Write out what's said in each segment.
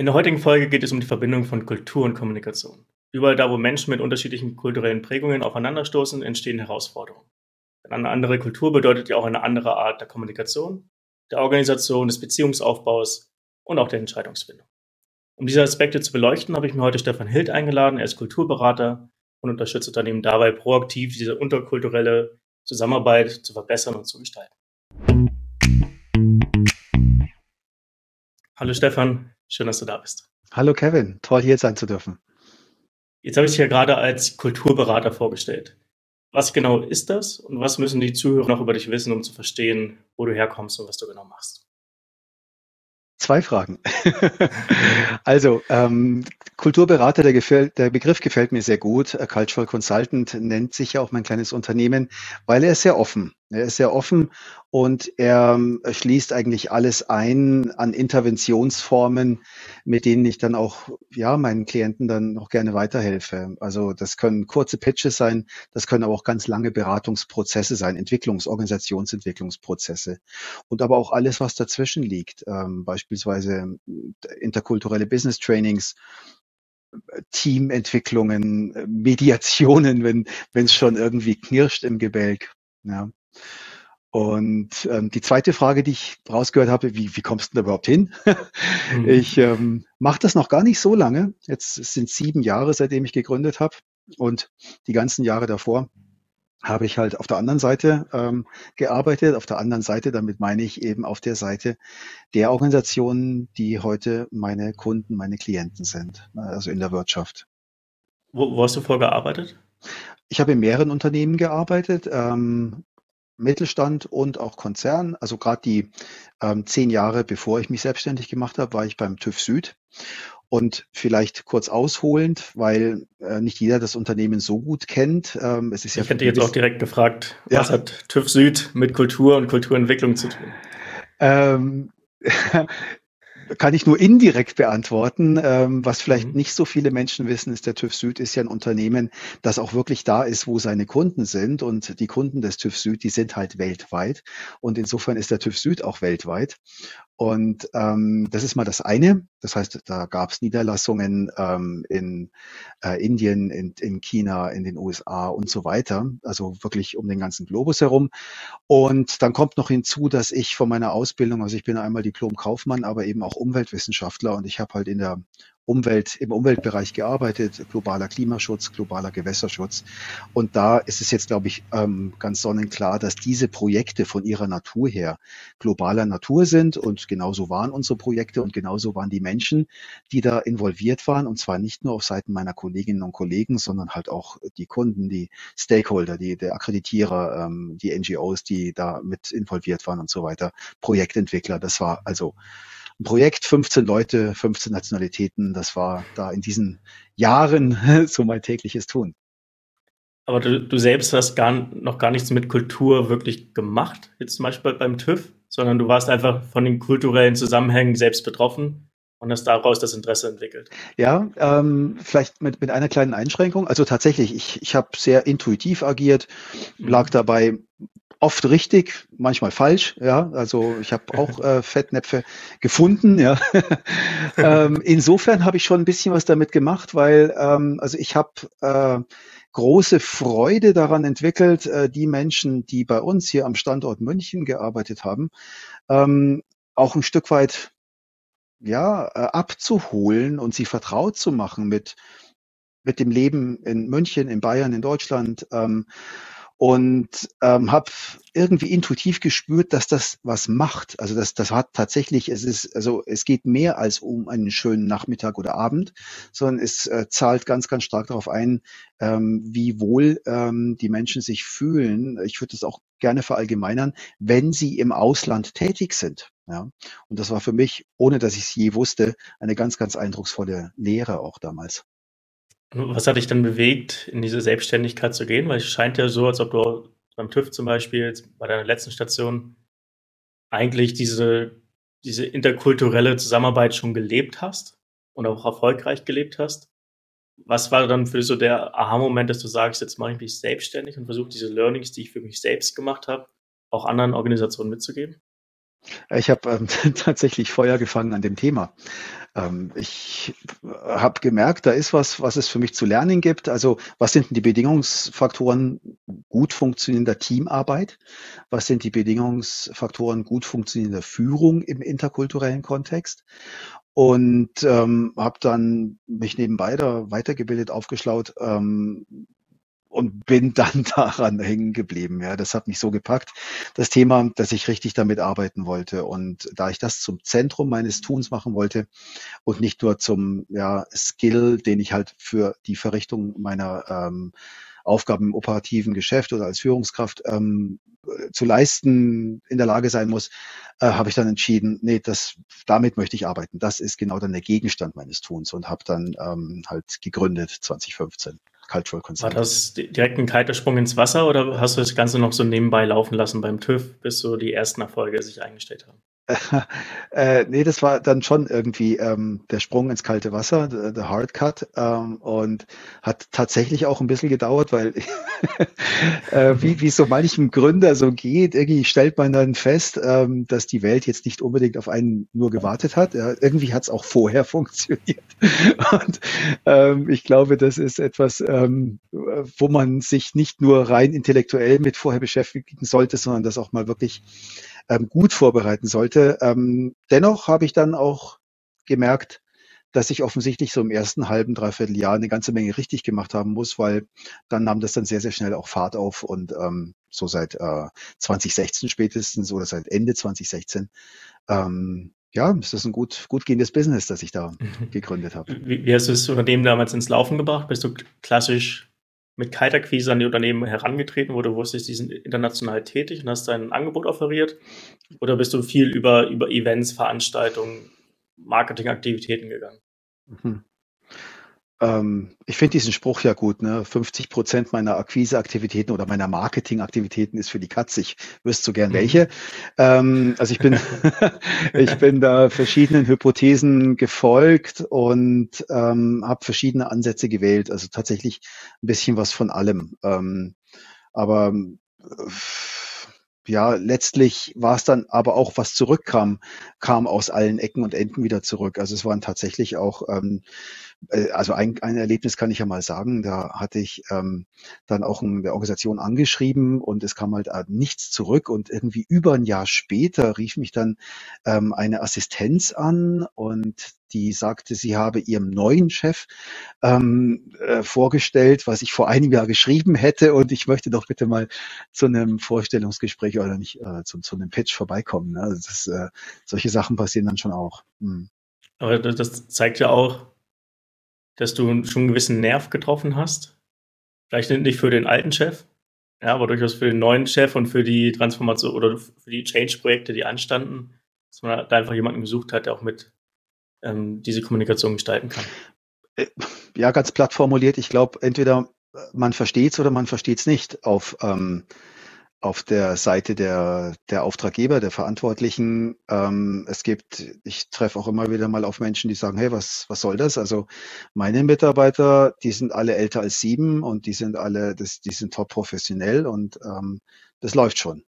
In der heutigen Folge geht es um die Verbindung von Kultur und Kommunikation. Überall da, wo Menschen mit unterschiedlichen kulturellen Prägungen aufeinanderstoßen, entstehen Herausforderungen. Eine andere Kultur bedeutet ja auch eine andere Art der Kommunikation, der Organisation, des Beziehungsaufbaus und auch der Entscheidungsfindung. Um diese Aspekte zu beleuchten, habe ich mir heute Stefan Hild eingeladen. Er ist Kulturberater und unterstützt Unternehmen dabei, proaktiv diese unterkulturelle Zusammenarbeit zu verbessern und zu gestalten. Hallo Stefan, Schön, dass du da bist. Hallo Kevin, toll hier sein zu dürfen. Jetzt habe ich dich ja gerade als Kulturberater vorgestellt. Was genau ist das und was müssen die Zuhörer noch über dich wissen, um zu verstehen, wo du herkommst und was du genau machst? Zwei Fragen. also, ähm, Kulturberater, der, gefällt, der Begriff gefällt mir sehr gut. Cultural Consultant nennt sich ja auch mein kleines Unternehmen, weil er ist sehr offen. Er ist sehr offen und er ähm, schließt eigentlich alles ein an Interventionsformen, mit denen ich dann auch ja meinen Klienten dann noch gerne weiterhelfe. Also das können kurze Pitches sein, das können aber auch ganz lange Beratungsprozesse sein, Entwicklungs-, Organisationsentwicklungsprozesse und aber auch alles, was dazwischen liegt, ähm, beispielsweise interkulturelle Business Trainings, Teamentwicklungen, Mediationen, wenn wenn es schon irgendwie knirscht im Gebälk. Ja. Und ähm, die zweite Frage, die ich rausgehört habe, wie, wie kommst du da überhaupt hin? mhm. Ich ähm, mache das noch gar nicht so lange. Jetzt sind sieben Jahre, seitdem ich gegründet habe. Und die ganzen Jahre davor habe ich halt auf der anderen Seite ähm, gearbeitet. Auf der anderen Seite, damit meine ich eben auf der Seite der Organisationen, die heute meine Kunden, meine Klienten sind, also in der Wirtschaft. Wo, wo hast du vorgearbeitet? Ich habe in mehreren Unternehmen gearbeitet, ähm, Mittelstand und auch Konzern. Also gerade die ähm, zehn Jahre, bevor ich mich selbstständig gemacht habe, war ich beim TÜV Süd. Und vielleicht kurz ausholend, weil äh, nicht jeder das Unternehmen so gut kennt. Ähm, es ist ja ich hätte jetzt auch direkt gefragt, ja. was hat TÜV Süd mit Kultur und Kulturentwicklung zu tun? Ähm, kann ich nur indirekt beantworten. Ähm, was vielleicht mhm. nicht so viele Menschen wissen, ist, der TÜV Süd ist ja ein Unternehmen, das auch wirklich da ist, wo seine Kunden sind. Und die Kunden des TÜV Süd, die sind halt weltweit. Und insofern ist der TÜV Süd auch weltweit. Und ähm, das ist mal das eine. Das heißt, da gab es Niederlassungen ähm, in äh, Indien, in, in China, in den USA und so weiter. Also wirklich um den ganzen Globus herum. Und dann kommt noch hinzu, dass ich von meiner Ausbildung, also ich bin einmal Diplom-Kaufmann, aber eben auch Umweltwissenschaftler und ich habe halt in der Umwelt, im Umweltbereich gearbeitet, globaler Klimaschutz, globaler Gewässerschutz. Und da ist es jetzt, glaube ich, ähm, ganz sonnenklar, dass diese Projekte von ihrer Natur her globaler Natur sind. Und genauso waren unsere Projekte und genauso waren die Menschen, die da involviert waren. Und zwar nicht nur auf Seiten meiner Kolleginnen und Kollegen, sondern halt auch die Kunden, die Stakeholder, die, der Akkreditierer, ähm, die NGOs, die da mit involviert waren und so weiter, Projektentwickler. Das war also ein Projekt, 15 Leute, 15 Nationalitäten. Das war da in diesen Jahren so mein tägliches Tun. Aber du, du selbst hast gar, noch gar nichts mit Kultur wirklich gemacht, jetzt zum Beispiel beim TÜV, sondern du warst einfach von den kulturellen Zusammenhängen selbst betroffen und hast daraus das Interesse entwickelt. Ja, ähm, vielleicht mit, mit einer kleinen Einschränkung. Also tatsächlich, ich, ich habe sehr intuitiv agiert, lag mhm. dabei oft richtig, manchmal falsch. Ja, also ich habe auch äh, Fettnäpfe gefunden. Ja, ähm, insofern habe ich schon ein bisschen was damit gemacht, weil ähm, also ich habe äh, große Freude daran entwickelt, äh, die Menschen, die bei uns hier am Standort München gearbeitet haben, ähm, auch ein Stück weit ja äh, abzuholen und sie vertraut zu machen mit mit dem Leben in München, in Bayern, in Deutschland. Ähm, und ähm, habe irgendwie intuitiv gespürt, dass das was macht. Also das, das hat tatsächlich, es ist, also es geht mehr als um einen schönen Nachmittag oder Abend, sondern es äh, zahlt ganz, ganz stark darauf ein, ähm, wie wohl ähm, die Menschen sich fühlen. Ich würde das auch gerne verallgemeinern, wenn sie im Ausland tätig sind. Ja, und das war für mich, ohne dass ich es je wusste, eine ganz, ganz eindrucksvolle Lehre auch damals. Was hat dich dann bewegt, in diese Selbstständigkeit zu gehen? Weil es scheint ja so, als ob du beim TÜV zum Beispiel, bei deiner letzten Station, eigentlich diese, diese interkulturelle Zusammenarbeit schon gelebt hast und auch erfolgreich gelebt hast. Was war dann für so der Aha-Moment, dass du sagst, jetzt mache ich mich selbstständig und versuche diese Learnings, die ich für mich selbst gemacht habe, auch anderen Organisationen mitzugeben? Ich habe ähm, tatsächlich Feuer gefangen an dem Thema. Ähm, ich habe gemerkt, da ist was, was es für mich zu lernen gibt. Also was sind die Bedingungsfaktoren gut funktionierender Teamarbeit? Was sind die Bedingungsfaktoren gut funktionierender Führung im interkulturellen Kontext? Und ähm, habe dann mich nebenbei da weitergebildet, aufgeschlaut, ähm, und bin dann daran hängen geblieben. Ja, das hat mich so gepackt, das Thema, dass ich richtig damit arbeiten wollte. Und da ich das zum Zentrum meines Tuns machen wollte und nicht nur zum ja, Skill, den ich halt für die Verrichtung meiner ähm, Aufgaben im operativen Geschäft oder als Führungskraft ähm, zu leisten in der Lage sein muss, äh, habe ich dann entschieden, nee, das, damit möchte ich arbeiten. Das ist genau dann der Gegenstand meines Tuns und habe dann ähm, halt gegründet 2015. Cultural Consent. War das direkt ein kalter Sprung ins Wasser oder hast du das Ganze noch so nebenbei laufen lassen beim TÜV, bis so die ersten Erfolge sich eingestellt haben? äh, nee, das war dann schon irgendwie ähm, der Sprung ins kalte Wasser, the Hard Cut, ähm, und hat tatsächlich auch ein bisschen gedauert, weil äh, wie, wie es so manchem Gründer so geht, irgendwie stellt man dann fest, ähm, dass die Welt jetzt nicht unbedingt auf einen nur gewartet hat. Ja, irgendwie hat es auch vorher funktioniert. und ähm, ich glaube, das ist etwas, ähm, wo man sich nicht nur rein intellektuell mit vorher beschäftigen sollte, sondern das auch mal wirklich ähm, gut vorbereiten sollte. Ähm, dennoch habe ich dann auch gemerkt, dass ich offensichtlich so im ersten halben, dreiviertel Jahr eine ganze Menge richtig gemacht haben muss, weil dann nahm das dann sehr, sehr schnell auch Fahrt auf und ähm, so seit äh, 2016 spätestens oder seit Ende 2016 ähm, ja, ist das ein gut, gut gehendes Business, das ich da mhm. gegründet habe. Wie, wie hast du das Unternehmen damals ins Laufen gebracht? Bist du klassisch mit Kaltakquise an die Unternehmen herangetreten, du wusstest, die sind international tätig und hast dein Angebot offeriert? Oder bist du viel über, über Events, Veranstaltungen, Marketingaktivitäten gegangen? Mhm. Ähm, ich finde diesen Spruch ja gut. Ne? 50 Prozent meiner Akquiseaktivitäten oder meiner Marketingaktivitäten ist für die Katze. Ich wüsste so gern mhm. welche. Ähm, also ich bin, ich bin da verschiedenen Hypothesen gefolgt und ähm, habe verschiedene Ansätze gewählt. Also tatsächlich ein bisschen was von allem. Ähm, aber äh, ja, letztlich war es dann aber auch, was zurückkam, kam aus allen Ecken und Enden wieder zurück. Also es waren tatsächlich auch ähm, äh, also ein, ein Erlebnis kann ich ja mal sagen, da hatte ich ähm, dann auch eine Organisation angeschrieben und es kam halt äh, nichts zurück und irgendwie über ein Jahr später rief mich dann ähm, eine Assistenz an und die sagte, sie habe ihrem neuen Chef ähm, äh, vorgestellt, was ich vor einem Jahr geschrieben hätte und ich möchte doch bitte mal zu einem Vorstellungsgespräch oder nicht äh, zu, zu einem Pitch vorbeikommen. Ne? Also das, äh, solche Sachen passieren dann schon auch. Hm. Aber das zeigt ja auch, dass du schon einen gewissen Nerv getroffen hast. Vielleicht nicht für den alten Chef, ja, aber durchaus für den neuen Chef und für die Transformation oder für die Change-Projekte, die anstanden, dass man da einfach jemanden gesucht hat, der auch mit ähm, diese Kommunikation gestalten kann. Äh, ja, ganz platt formuliert. Ich glaube, entweder man versteht es oder man versteht es nicht auf ähm, auf der Seite der, der Auftraggeber, der Verantwortlichen. Ähm, es gibt, ich treffe auch immer wieder mal auf Menschen, die sagen, hey, was, was soll das? Also meine Mitarbeiter, die sind alle älter als sieben und die sind alle, das, die sind top professionell und ähm, das läuft schon.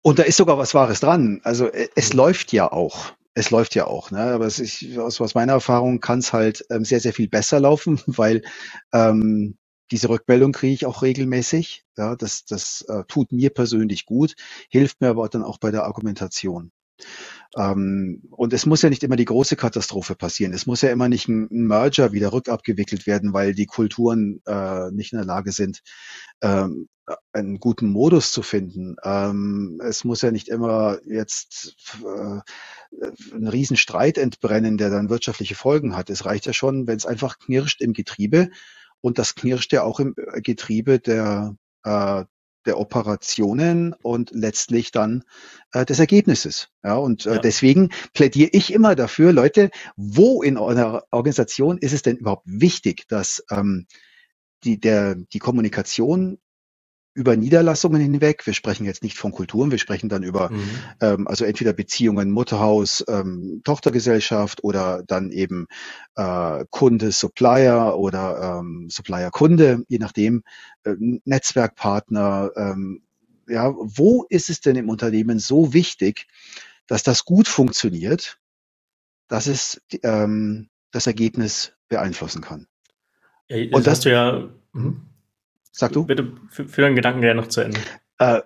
Und da ist sogar was Wahres dran. Also äh, es läuft ja auch. Es läuft ja auch, ne? aber es ist, aus, aus meiner Erfahrung kann es halt ähm, sehr, sehr viel besser laufen, weil ähm, diese Rückmeldung kriege ich auch regelmäßig. Ja, das das äh, tut mir persönlich gut, hilft mir aber dann auch bei der Argumentation. Ähm, und es muss ja nicht immer die große Katastrophe passieren. Es muss ja immer nicht ein, Merger wieder rückabgewickelt werden, weil die Kulturen äh, nicht in der Lage sind, ähm, einen guten Modus zu finden. Ähm, es muss ja nicht immer jetzt äh, ein Riesenstreit entbrennen, der dann wirtschaftliche Folgen hat. Es reicht ja schon, wenn es einfach knirscht im Getriebe und das knirscht ja auch im äh, Getriebe der, äh, der Operationen und letztlich dann äh, des Ergebnisses. Ja, und äh, ja. deswegen plädiere ich immer dafür, Leute, wo in einer Organisation ist es denn überhaupt wichtig, dass ähm, die, der, die Kommunikation über Niederlassungen hinweg. Wir sprechen jetzt nicht von Kulturen, wir sprechen dann über, mhm. ähm, also entweder Beziehungen Mutterhaus, ähm, Tochtergesellschaft oder dann eben äh, Kunde, Supplier oder ähm, Supplier Kunde, je nachdem, äh, Netzwerkpartner, ähm, ja, wo ist es denn im Unternehmen so wichtig, dass das gut funktioniert, dass es ähm, das Ergebnis beeinflussen kann. Ja, das und das hast du ja. Mhm. Sag du? Bitte für deinen Gedanken gerne noch zu Ende. Äh,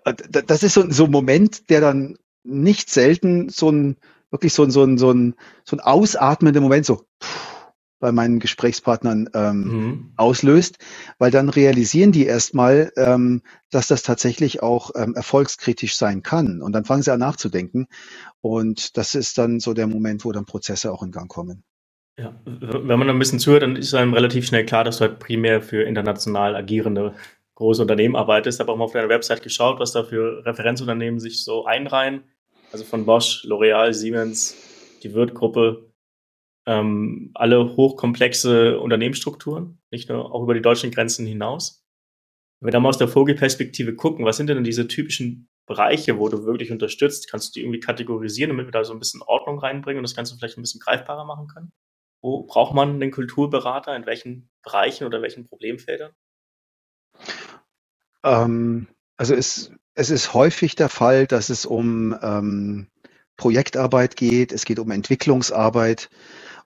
das ist so, so ein Moment, der dann nicht selten so ein wirklich so ein, so ein, so ein, so ein ausatmender Moment, so bei meinen Gesprächspartnern ähm, mhm. auslöst, weil dann realisieren die erstmal, ähm, dass das tatsächlich auch ähm, erfolgskritisch sein kann. Und dann fangen sie an nachzudenken. Und das ist dann so der Moment, wo dann Prozesse auch in Gang kommen. Ja, wenn man ein bisschen zuhört, dann ist einem relativ schnell klar, dass du halt primär für international agierende große Unternehmen arbeitest. Habe auch mal auf deiner Website geschaut, was da für Referenzunternehmen sich so einreihen. Also von Bosch, L'Oreal, Siemens, die Wirth-Gruppe, ähm, alle hochkomplexe Unternehmensstrukturen, nicht nur auch über die deutschen Grenzen hinaus. Wenn wir da mal aus der Vogelperspektive gucken, was sind denn diese typischen Bereiche, wo du wirklich unterstützt? Kannst du die irgendwie kategorisieren, damit wir da so ein bisschen Ordnung reinbringen und das Ganze vielleicht ein bisschen greifbarer machen können? Wo braucht man einen Kulturberater? In welchen Bereichen oder welchen Problemfeldern? Ähm, also es, es ist häufig der Fall, dass es um ähm, Projektarbeit geht, es geht um Entwicklungsarbeit.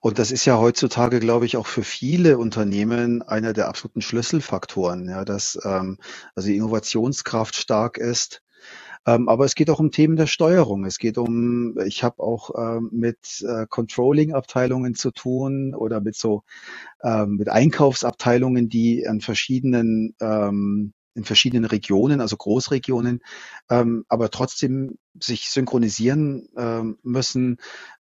Und das ist ja heutzutage, glaube ich, auch für viele Unternehmen einer der absoluten Schlüsselfaktoren, ja, dass ähm, also die Innovationskraft stark ist. Ähm, aber es geht auch um Themen der Steuerung. Es geht um, ich habe auch ähm, mit äh, Controlling-Abteilungen zu tun oder mit so ähm, mit Einkaufsabteilungen, die an verschiedenen ähm, in verschiedenen Regionen, also Großregionen, ähm, aber trotzdem sich synchronisieren ähm, müssen.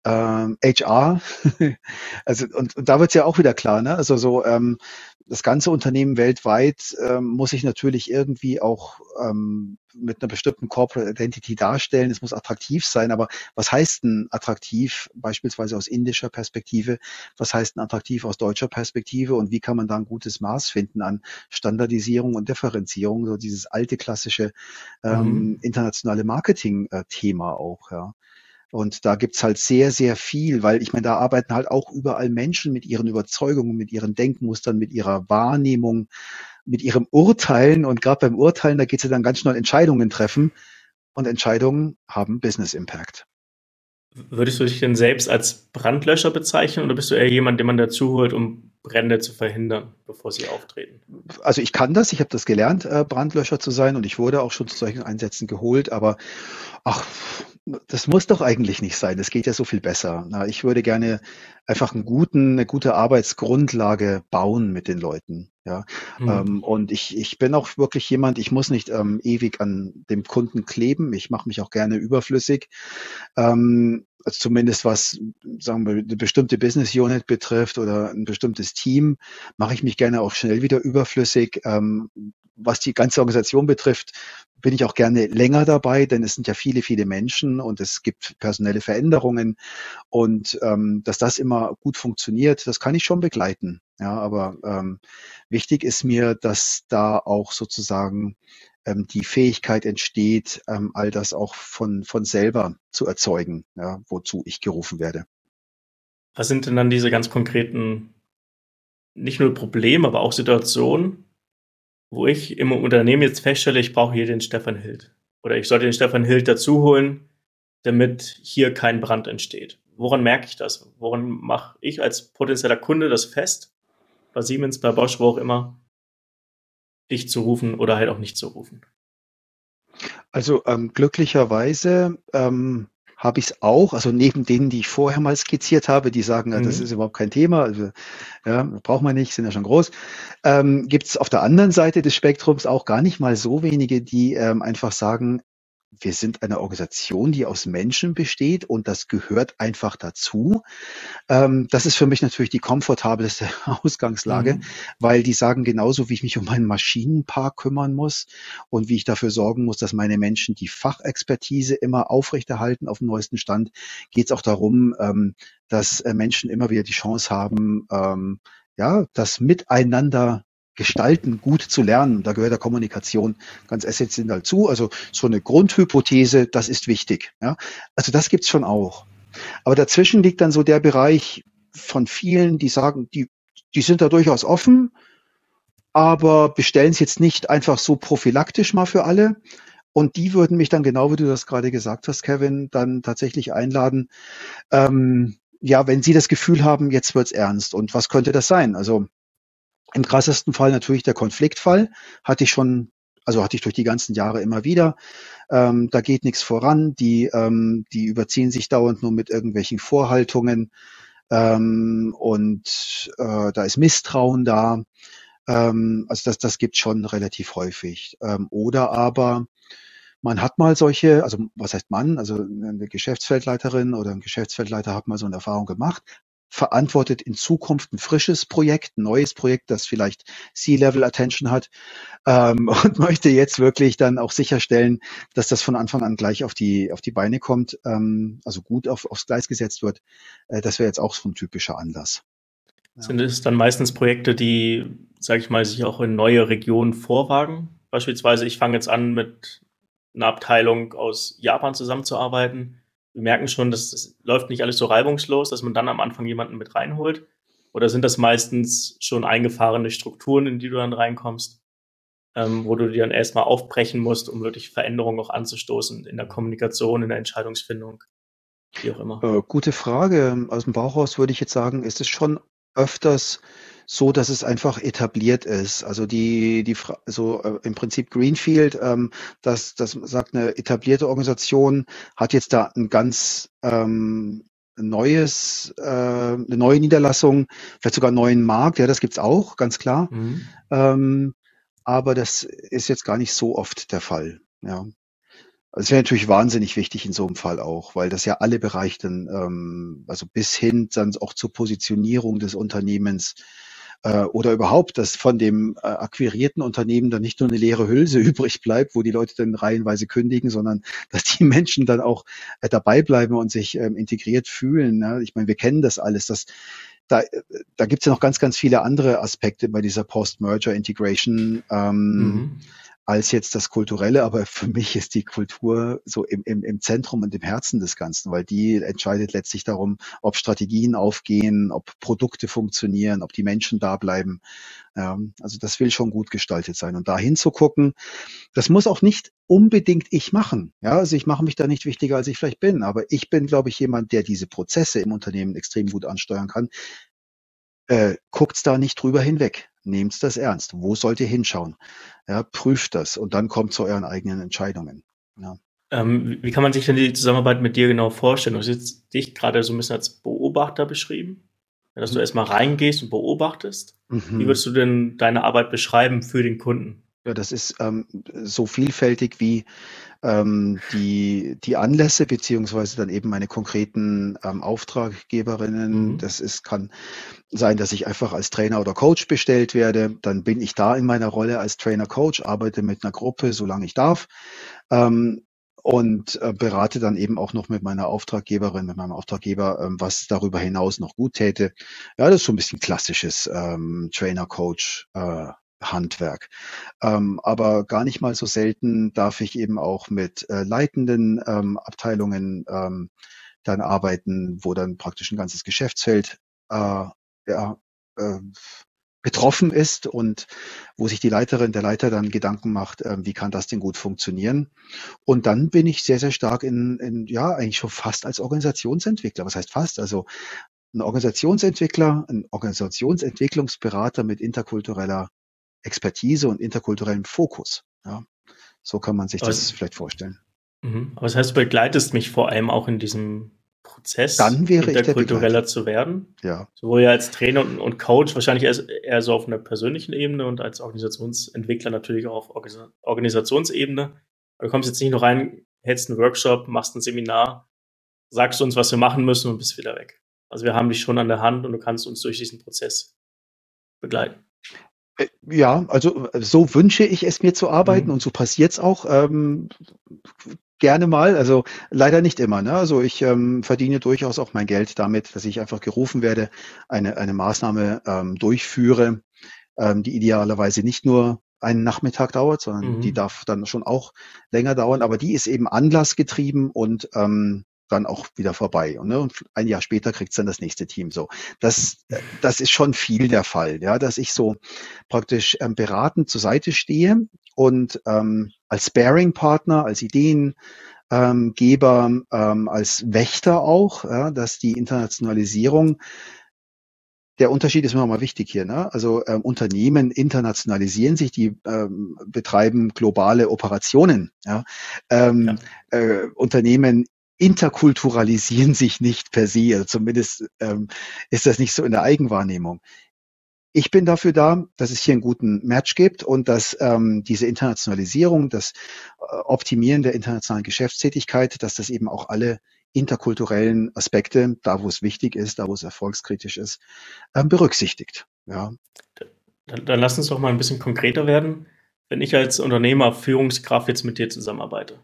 Ähm, HR, also und, und da wird es ja auch wieder klar, ne? Also so ähm, das ganze Unternehmen weltweit ähm, muss sich natürlich irgendwie auch ähm, mit einer bestimmten Corporate Identity darstellen. Es muss attraktiv sein. Aber was heißt denn attraktiv, beispielsweise aus indischer Perspektive? Was heißt denn attraktiv aus deutscher Perspektive? Und wie kann man da ein gutes Maß finden an Standardisierung und Differenzierung? So dieses alte klassische ähm, mhm. internationale Marketing-Thema auch, ja. Und da gibt's halt sehr, sehr viel, weil ich meine, da arbeiten halt auch überall Menschen mit ihren Überzeugungen, mit ihren Denkmustern, mit ihrer Wahrnehmung, mit ihrem Urteilen. Und gerade beim Urteilen, da geht's ja dann ganz schnell Entscheidungen treffen. Und Entscheidungen haben Business Impact. Würdest du dich denn selbst als Brandlöscher bezeichnen oder bist du eher jemand, den man dazu holt, um Brände zu verhindern, bevor sie auftreten? Also ich kann das, ich habe das gelernt, äh, Brandlöscher zu sein und ich wurde auch schon zu solchen Einsätzen geholt, aber ach, das muss doch eigentlich nicht sein. Das geht ja so viel besser. ich würde gerne einfach einen guten, eine gute Arbeitsgrundlage bauen mit den Leuten. Ja, mhm. ähm, und ich, ich bin auch wirklich jemand, ich muss nicht ähm, ewig an dem Kunden kleben. Ich mache mich auch gerne überflüssig. Ähm, also zumindest was, sagen wir, eine bestimmte Business Unit betrifft oder ein bestimmtes Team, mache ich mich gerne auch schnell wieder überflüssig. Ähm, was die ganze Organisation betrifft, bin ich auch gerne länger dabei, denn es sind ja viele, viele Menschen und es gibt personelle Veränderungen und ähm, dass das immer gut funktioniert, das kann ich schon begleiten. Ja, aber ähm, wichtig ist mir, dass da auch sozusagen ähm, die Fähigkeit entsteht, ähm, all das auch von, von selber zu erzeugen, ja, wozu ich gerufen werde. Was sind denn dann diese ganz konkreten, nicht nur Probleme, aber auch Situationen, wo ich im Unternehmen jetzt feststelle, ich brauche hier den Stefan Hild. Oder ich sollte den Stefan Hild dazu holen, damit hier kein Brand entsteht. Woran merke ich das? Woran mache ich als potenzieller Kunde das fest? Bei Siemens, bei Bosch, wo auch immer, dich zu rufen oder halt auch nicht zu rufen. Also ähm, glücklicherweise ähm, habe ich es auch, also neben denen, die ich vorher mal skizziert habe, die sagen, mhm. das ist überhaupt kein Thema, also ja, braucht man nicht, sind ja schon groß, ähm, gibt es auf der anderen Seite des Spektrums auch gar nicht mal so wenige, die ähm, einfach sagen, wir sind eine Organisation, die aus Menschen besteht und das gehört einfach dazu. Ähm, das ist für mich natürlich die komfortabelste Ausgangslage, mhm. weil die sagen genauso, wie ich mich um meinen Maschinenpark kümmern muss und wie ich dafür sorgen muss, dass meine Menschen die Fachexpertise immer aufrechterhalten auf dem neuesten Stand, geht es auch darum, ähm, dass äh, Menschen immer wieder die Chance haben, ähm, ja, das Miteinander gestalten, gut zu lernen. Da gehört der Kommunikation ganz essentiell dazu. Also so eine Grundhypothese, das ist wichtig. Ja? Also das gibt's schon auch. Aber dazwischen liegt dann so der Bereich von vielen, die sagen, die, die sind da durchaus offen, aber bestellen es jetzt nicht einfach so prophylaktisch mal für alle. Und die würden mich dann, genau wie du das gerade gesagt hast, Kevin, dann tatsächlich einladen, ähm, ja, wenn sie das Gefühl haben, jetzt wird's ernst. Und was könnte das sein? Also im krassesten Fall natürlich der Konfliktfall. Hatte ich schon, also hatte ich durch die ganzen Jahre immer wieder. Ähm, da geht nichts voran. Die, ähm, die überziehen sich dauernd nur mit irgendwelchen Vorhaltungen. Ähm, und äh, da ist Misstrauen da. Ähm, also das, das gibt schon relativ häufig. Ähm, oder aber man hat mal solche, also was heißt man, also eine Geschäftsfeldleiterin oder ein Geschäftsfeldleiter hat mal so eine Erfahrung gemacht, verantwortet in Zukunft ein frisches Projekt, ein neues Projekt, das vielleicht C-Level Attention hat ähm, und möchte jetzt wirklich dann auch sicherstellen, dass das von Anfang an gleich auf die auf die Beine kommt, ähm, also gut auf, aufs Gleis gesetzt wird. Äh, das wäre jetzt auch so ein typischer Anlass. Sind es dann meistens Projekte, die, sage ich mal, sich auch in neue Regionen vorwagen? Beispielsweise, ich fange jetzt an mit einer Abteilung aus Japan zusammenzuarbeiten. Wir merken schon, dass das läuft nicht alles so reibungslos, dass man dann am Anfang jemanden mit reinholt. Oder sind das meistens schon eingefahrene Strukturen, in die du dann reinkommst, ähm, wo du die dann erstmal aufbrechen musst, um wirklich Veränderungen auch anzustoßen in der Kommunikation, in der Entscheidungsfindung, wie auch immer? Äh, gute Frage. Aus dem Bauchhaus würde ich jetzt sagen, ist es schon öfters so, dass es einfach etabliert ist. Also die, die, so äh, im Prinzip Greenfield, ähm, das, das sagt eine etablierte Organisation, hat jetzt da ein ganz ähm, neues, äh, eine neue Niederlassung, vielleicht sogar einen neuen Markt, ja, das gibt's auch, ganz klar. Mhm. Ähm, aber das ist jetzt gar nicht so oft der Fall. Ja. Also es wäre natürlich wahnsinnig wichtig in so einem Fall auch, weil das ja alle Bereiche dann, ähm, also bis hin dann auch zur Positionierung des Unternehmens äh, oder überhaupt, dass von dem äh, akquirierten Unternehmen dann nicht nur eine leere Hülse übrig bleibt, wo die Leute dann reihenweise kündigen, sondern dass die Menschen dann auch äh, dabei bleiben und sich ähm, integriert fühlen. Ne? Ich meine, wir kennen das alles, dass da, äh, da gibt es ja noch ganz, ganz viele andere Aspekte bei dieser Post-Merger-Integration. Ähm, mhm als jetzt das Kulturelle, aber für mich ist die Kultur so im, im, im Zentrum und im Herzen des Ganzen, weil die entscheidet letztlich darum, ob Strategien aufgehen, ob Produkte funktionieren, ob die Menschen da bleiben. Ja, also das will schon gut gestaltet sein. Und da hinzugucken, das muss auch nicht unbedingt ich machen. Ja, also ich mache mich da nicht wichtiger, als ich vielleicht bin, aber ich bin, glaube ich, jemand, der diese Prozesse im Unternehmen extrem gut ansteuern kann. Äh, guckt's da nicht drüber hinweg nehmt das ernst. Wo sollt ihr hinschauen? Ja, prüft das und dann kommt zu euren eigenen Entscheidungen. Ja. Ähm, wie kann man sich denn die Zusammenarbeit mit dir genau vorstellen? Du hast jetzt dich gerade so ein bisschen als Beobachter beschrieben, dass du mhm. erstmal reingehst und beobachtest. Mhm. Wie würdest du denn deine Arbeit beschreiben für den Kunden? Ja, das ist ähm, so vielfältig wie ähm, die, die Anlässe beziehungsweise dann eben meine konkreten ähm, Auftraggeberinnen. Mhm. Das ist, kann sein, dass ich einfach als Trainer oder Coach bestellt werde. Dann bin ich da in meiner Rolle als Trainer Coach, arbeite mit einer Gruppe, solange ich darf. Ähm, und äh, berate dann eben auch noch mit meiner Auftraggeberin, mit meinem Auftraggeber, ähm, was darüber hinaus noch gut täte. Ja, das ist so ein bisschen klassisches ähm, Trainer-Coach äh, Handwerk. Ähm, aber gar nicht mal so selten darf ich eben auch mit äh, leitenden ähm, Abteilungen ähm, dann arbeiten, wo dann praktisch ein ganzes Geschäftsfeld äh, ja, äh, betroffen ist und wo sich die Leiterin, der Leiter dann Gedanken macht, äh, wie kann das denn gut funktionieren. Und dann bin ich sehr, sehr stark in, in, ja, eigentlich schon fast als Organisationsentwickler. Was heißt fast? Also ein Organisationsentwickler, ein Organisationsentwicklungsberater mit interkultureller Expertise und interkulturellem Fokus. Ja, so kann man sich Aber das vielleicht vorstellen. Mhm. Aber das heißt, du begleitest mich vor allem auch in diesem Prozess, dann wäre interkultureller zu werden. Ja. Sowohl ja als Trainer und, und Coach, wahrscheinlich eher, eher, so auf einer persönlichen Ebene und als Organisationsentwickler natürlich auch auf Organ Organisationsebene. Aber du kommst jetzt nicht nur rein, hältst einen Workshop, machst ein Seminar, sagst uns, was wir machen müssen und bist wieder weg. Also wir haben dich schon an der Hand und du kannst uns durch diesen Prozess begleiten. Äh, ja, also äh, so wünsche ich es mir zu arbeiten mhm. und so passiert's auch. Ähm, gerne mal, also leider nicht immer. Ne? Also ich ähm, verdiene durchaus auch mein Geld damit, dass ich einfach gerufen werde, eine, eine Maßnahme ähm, durchführe, ähm, die idealerweise nicht nur einen Nachmittag dauert, sondern mhm. die darf dann schon auch länger dauern, aber die ist eben anlassgetrieben und ähm, dann auch wieder vorbei. Und, ne, und ein Jahr später kriegt's dann das nächste Team. So, das, das ist schon viel der Fall, ja, dass ich so praktisch ähm, beratend zur Seite stehe und ähm, als Sparing-Partner, als Ideengeber, ähm, ähm, als Wächter auch, ja, dass die Internationalisierung der Unterschied ist mir auch mal wichtig hier. Ne? Also ähm, Unternehmen internationalisieren sich, die ähm, betreiben globale Operationen. Ja? Ähm, ja. Äh, Unternehmen interkulturalisieren sich nicht per se. Also zumindest ähm, ist das nicht so in der Eigenwahrnehmung. Ich bin dafür da, dass es hier einen guten Match gibt und dass ähm, diese Internationalisierung, das äh, Optimieren der internationalen Geschäftstätigkeit, dass das eben auch alle interkulturellen Aspekte, da wo es wichtig ist, da wo es erfolgskritisch ist, äh, berücksichtigt. Ja. Dann, dann lass uns doch mal ein bisschen konkreter werden. Wenn ich als Unternehmer, Führungskraft jetzt mit dir zusammenarbeite,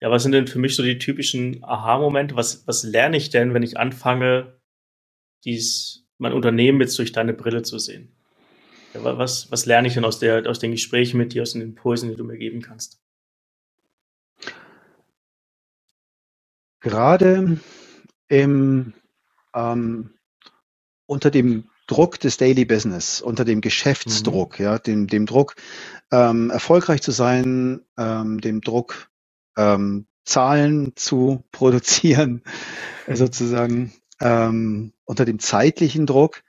ja, was sind denn für mich so die typischen Aha-Momente? Was, was lerne ich denn, wenn ich anfange, dies, mein Unternehmen jetzt durch deine Brille zu sehen? Ja, was, was lerne ich denn aus, der, aus den Gesprächen mit dir, aus den Impulsen, die du mir geben kannst? gerade im, ähm, unter dem Druck des Daily Business, unter dem Geschäftsdruck, mhm. ja, dem, dem Druck, ähm, erfolgreich zu sein, ähm, dem Druck, ähm, Zahlen zu produzieren, mhm. sozusagen, ähm, unter dem zeitlichen Druck,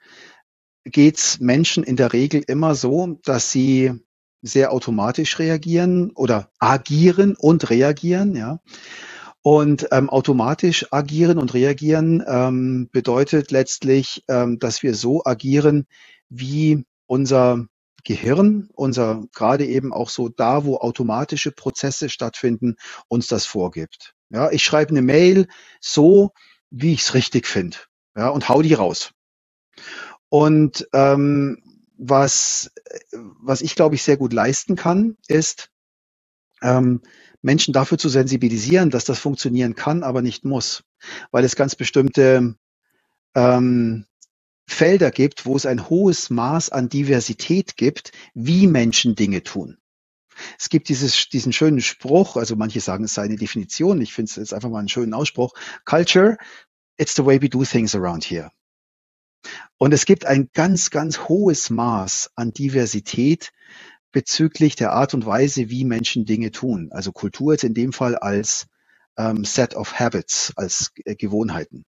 geht's Menschen in der Regel immer so, dass sie sehr automatisch reagieren oder agieren und reagieren, ja. Und ähm, automatisch agieren und reagieren ähm, bedeutet letztlich, ähm, dass wir so agieren, wie unser Gehirn, unser gerade eben auch so da, wo automatische Prozesse stattfinden, uns das vorgibt. Ja, ich schreibe eine Mail so, wie ich es richtig finde, ja, und hau die raus. Und ähm, was was ich glaube ich sehr gut leisten kann, ist ähm, Menschen dafür zu sensibilisieren, dass das funktionieren kann, aber nicht muss, weil es ganz bestimmte ähm, Felder gibt, wo es ein hohes Maß an Diversität gibt, wie Menschen Dinge tun. Es gibt dieses, diesen schönen Spruch, also manche sagen, es sei eine Definition, ich finde es jetzt einfach mal einen schönen Ausspruch. Culture, it's the way we do things around here. Und es gibt ein ganz, ganz hohes Maß an Diversität, bezüglich der Art und Weise, wie Menschen Dinge tun. Also Kultur jetzt in dem Fall als ähm, Set of Habits, als äh, Gewohnheiten.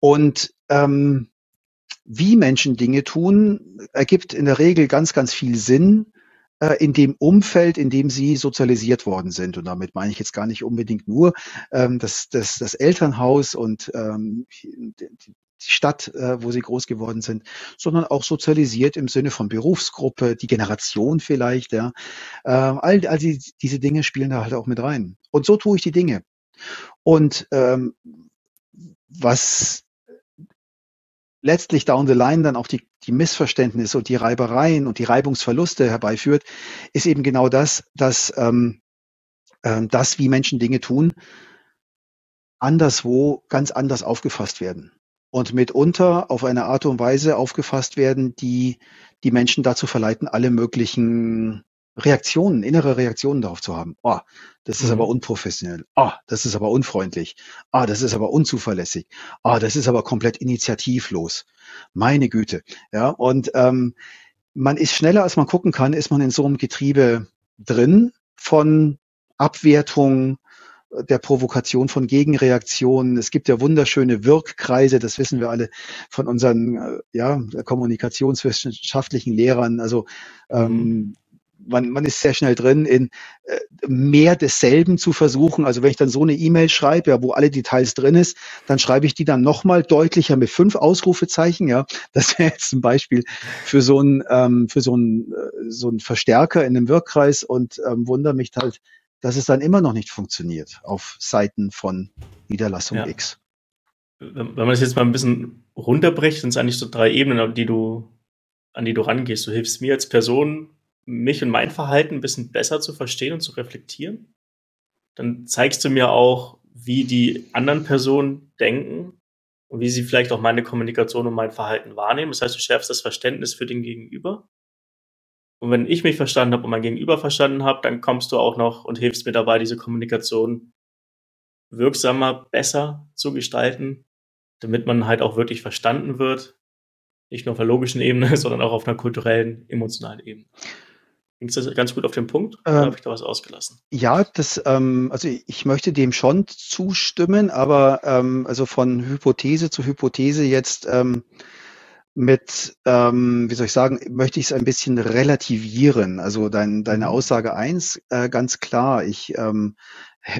Und ähm, wie Menschen Dinge tun, ergibt in der Regel ganz, ganz viel Sinn äh, in dem Umfeld, in dem sie sozialisiert worden sind. Und damit meine ich jetzt gar nicht unbedingt nur ähm, das, das, das Elternhaus und ähm, die Stadt, äh, wo sie groß geworden sind, sondern auch sozialisiert im Sinne von Berufsgruppe, die Generation vielleicht, ja. Äh, all, all die, diese Dinge spielen da halt auch mit rein. Und so tue ich die Dinge. Und ähm, was letztlich down the line dann auch die, die Missverständnisse und die Reibereien und die Reibungsverluste herbeiführt, ist eben genau das, dass ähm, äh, das, wie Menschen Dinge tun, anderswo ganz anders aufgefasst werden und mitunter auf eine Art und Weise aufgefasst werden, die die Menschen dazu verleiten, alle möglichen Reaktionen, innere Reaktionen darauf zu haben. Oh, das ist mhm. aber unprofessionell. Ah, oh, das ist aber unfreundlich. Ah, oh, das ist aber unzuverlässig. Ah, oh, das ist aber komplett initiativlos. Meine Güte. Ja, und ähm, man ist schneller, als man gucken kann, ist man in so einem Getriebe drin von Abwertung, der Provokation von Gegenreaktionen. Es gibt ja wunderschöne Wirkkreise, das wissen wir alle von unseren äh, ja, kommunikationswissenschaftlichen Lehrern. Also ähm, mhm. Man, man ist sehr schnell drin, in äh, mehr desselben zu versuchen. Also wenn ich dann so eine E-Mail schreibe, ja, wo alle Details drin ist, dann schreibe ich die dann nochmal deutlicher mit fünf Ausrufezeichen. Ja, das wäre jetzt ein Beispiel für so ein ähm, für so ein äh, so ein Verstärker in einem Wirkkreis und ähm, wundere mich halt dass es dann immer noch nicht funktioniert auf Seiten von Niederlassung ja. X. Wenn man das jetzt mal ein bisschen runterbricht, sind es eigentlich so drei Ebenen, die du, an die du rangehst. Du hilfst mir als Person, mich und mein Verhalten ein bisschen besser zu verstehen und zu reflektieren. Dann zeigst du mir auch, wie die anderen Personen denken und wie sie vielleicht auch meine Kommunikation und mein Verhalten wahrnehmen. Das heißt, du schärfst das Verständnis für den Gegenüber. Und wenn ich mich verstanden habe und mein Gegenüber verstanden habe, dann kommst du auch noch und hilfst mir dabei, diese Kommunikation wirksamer, besser zu gestalten, damit man halt auch wirklich verstanden wird. Nicht nur auf der logischen Ebene, sondern auch auf einer kulturellen, emotionalen Ebene. Ging das ganz gut auf den Punkt oder ähm, habe ich da was ausgelassen? Ja, das, ähm, also ich möchte dem schon zustimmen, aber ähm, also von Hypothese zu Hypothese jetzt ähm, mit, ähm, wie soll ich sagen, möchte ich es ein bisschen relativieren. Also dein, deine mhm. Aussage eins, äh, ganz klar, ich ähm,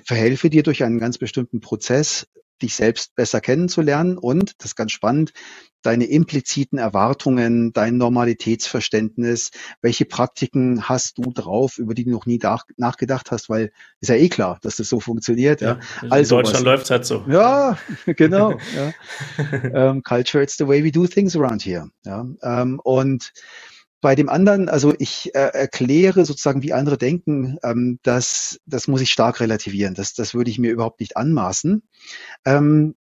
verhelfe dir durch einen ganz bestimmten Prozess, dich selbst besser kennenzulernen und, das ist ganz spannend, deine impliziten Erwartungen, dein Normalitätsverständnis, welche Praktiken hast du drauf, über die du noch nie nach, nachgedacht hast, weil ist ja eh klar, dass das so funktioniert. Ja, ja. Also in Deutschland läuft es halt so. Ja, genau. ja. um, ähm, culture, it's the way we do things around here. Ja, um, ähm, und bei dem anderen, also ich äh, erkläre sozusagen, wie andere denken, ähm, das, das muss ich stark relativieren. Das, das würde ich mir überhaupt nicht anmaßen. Ähm,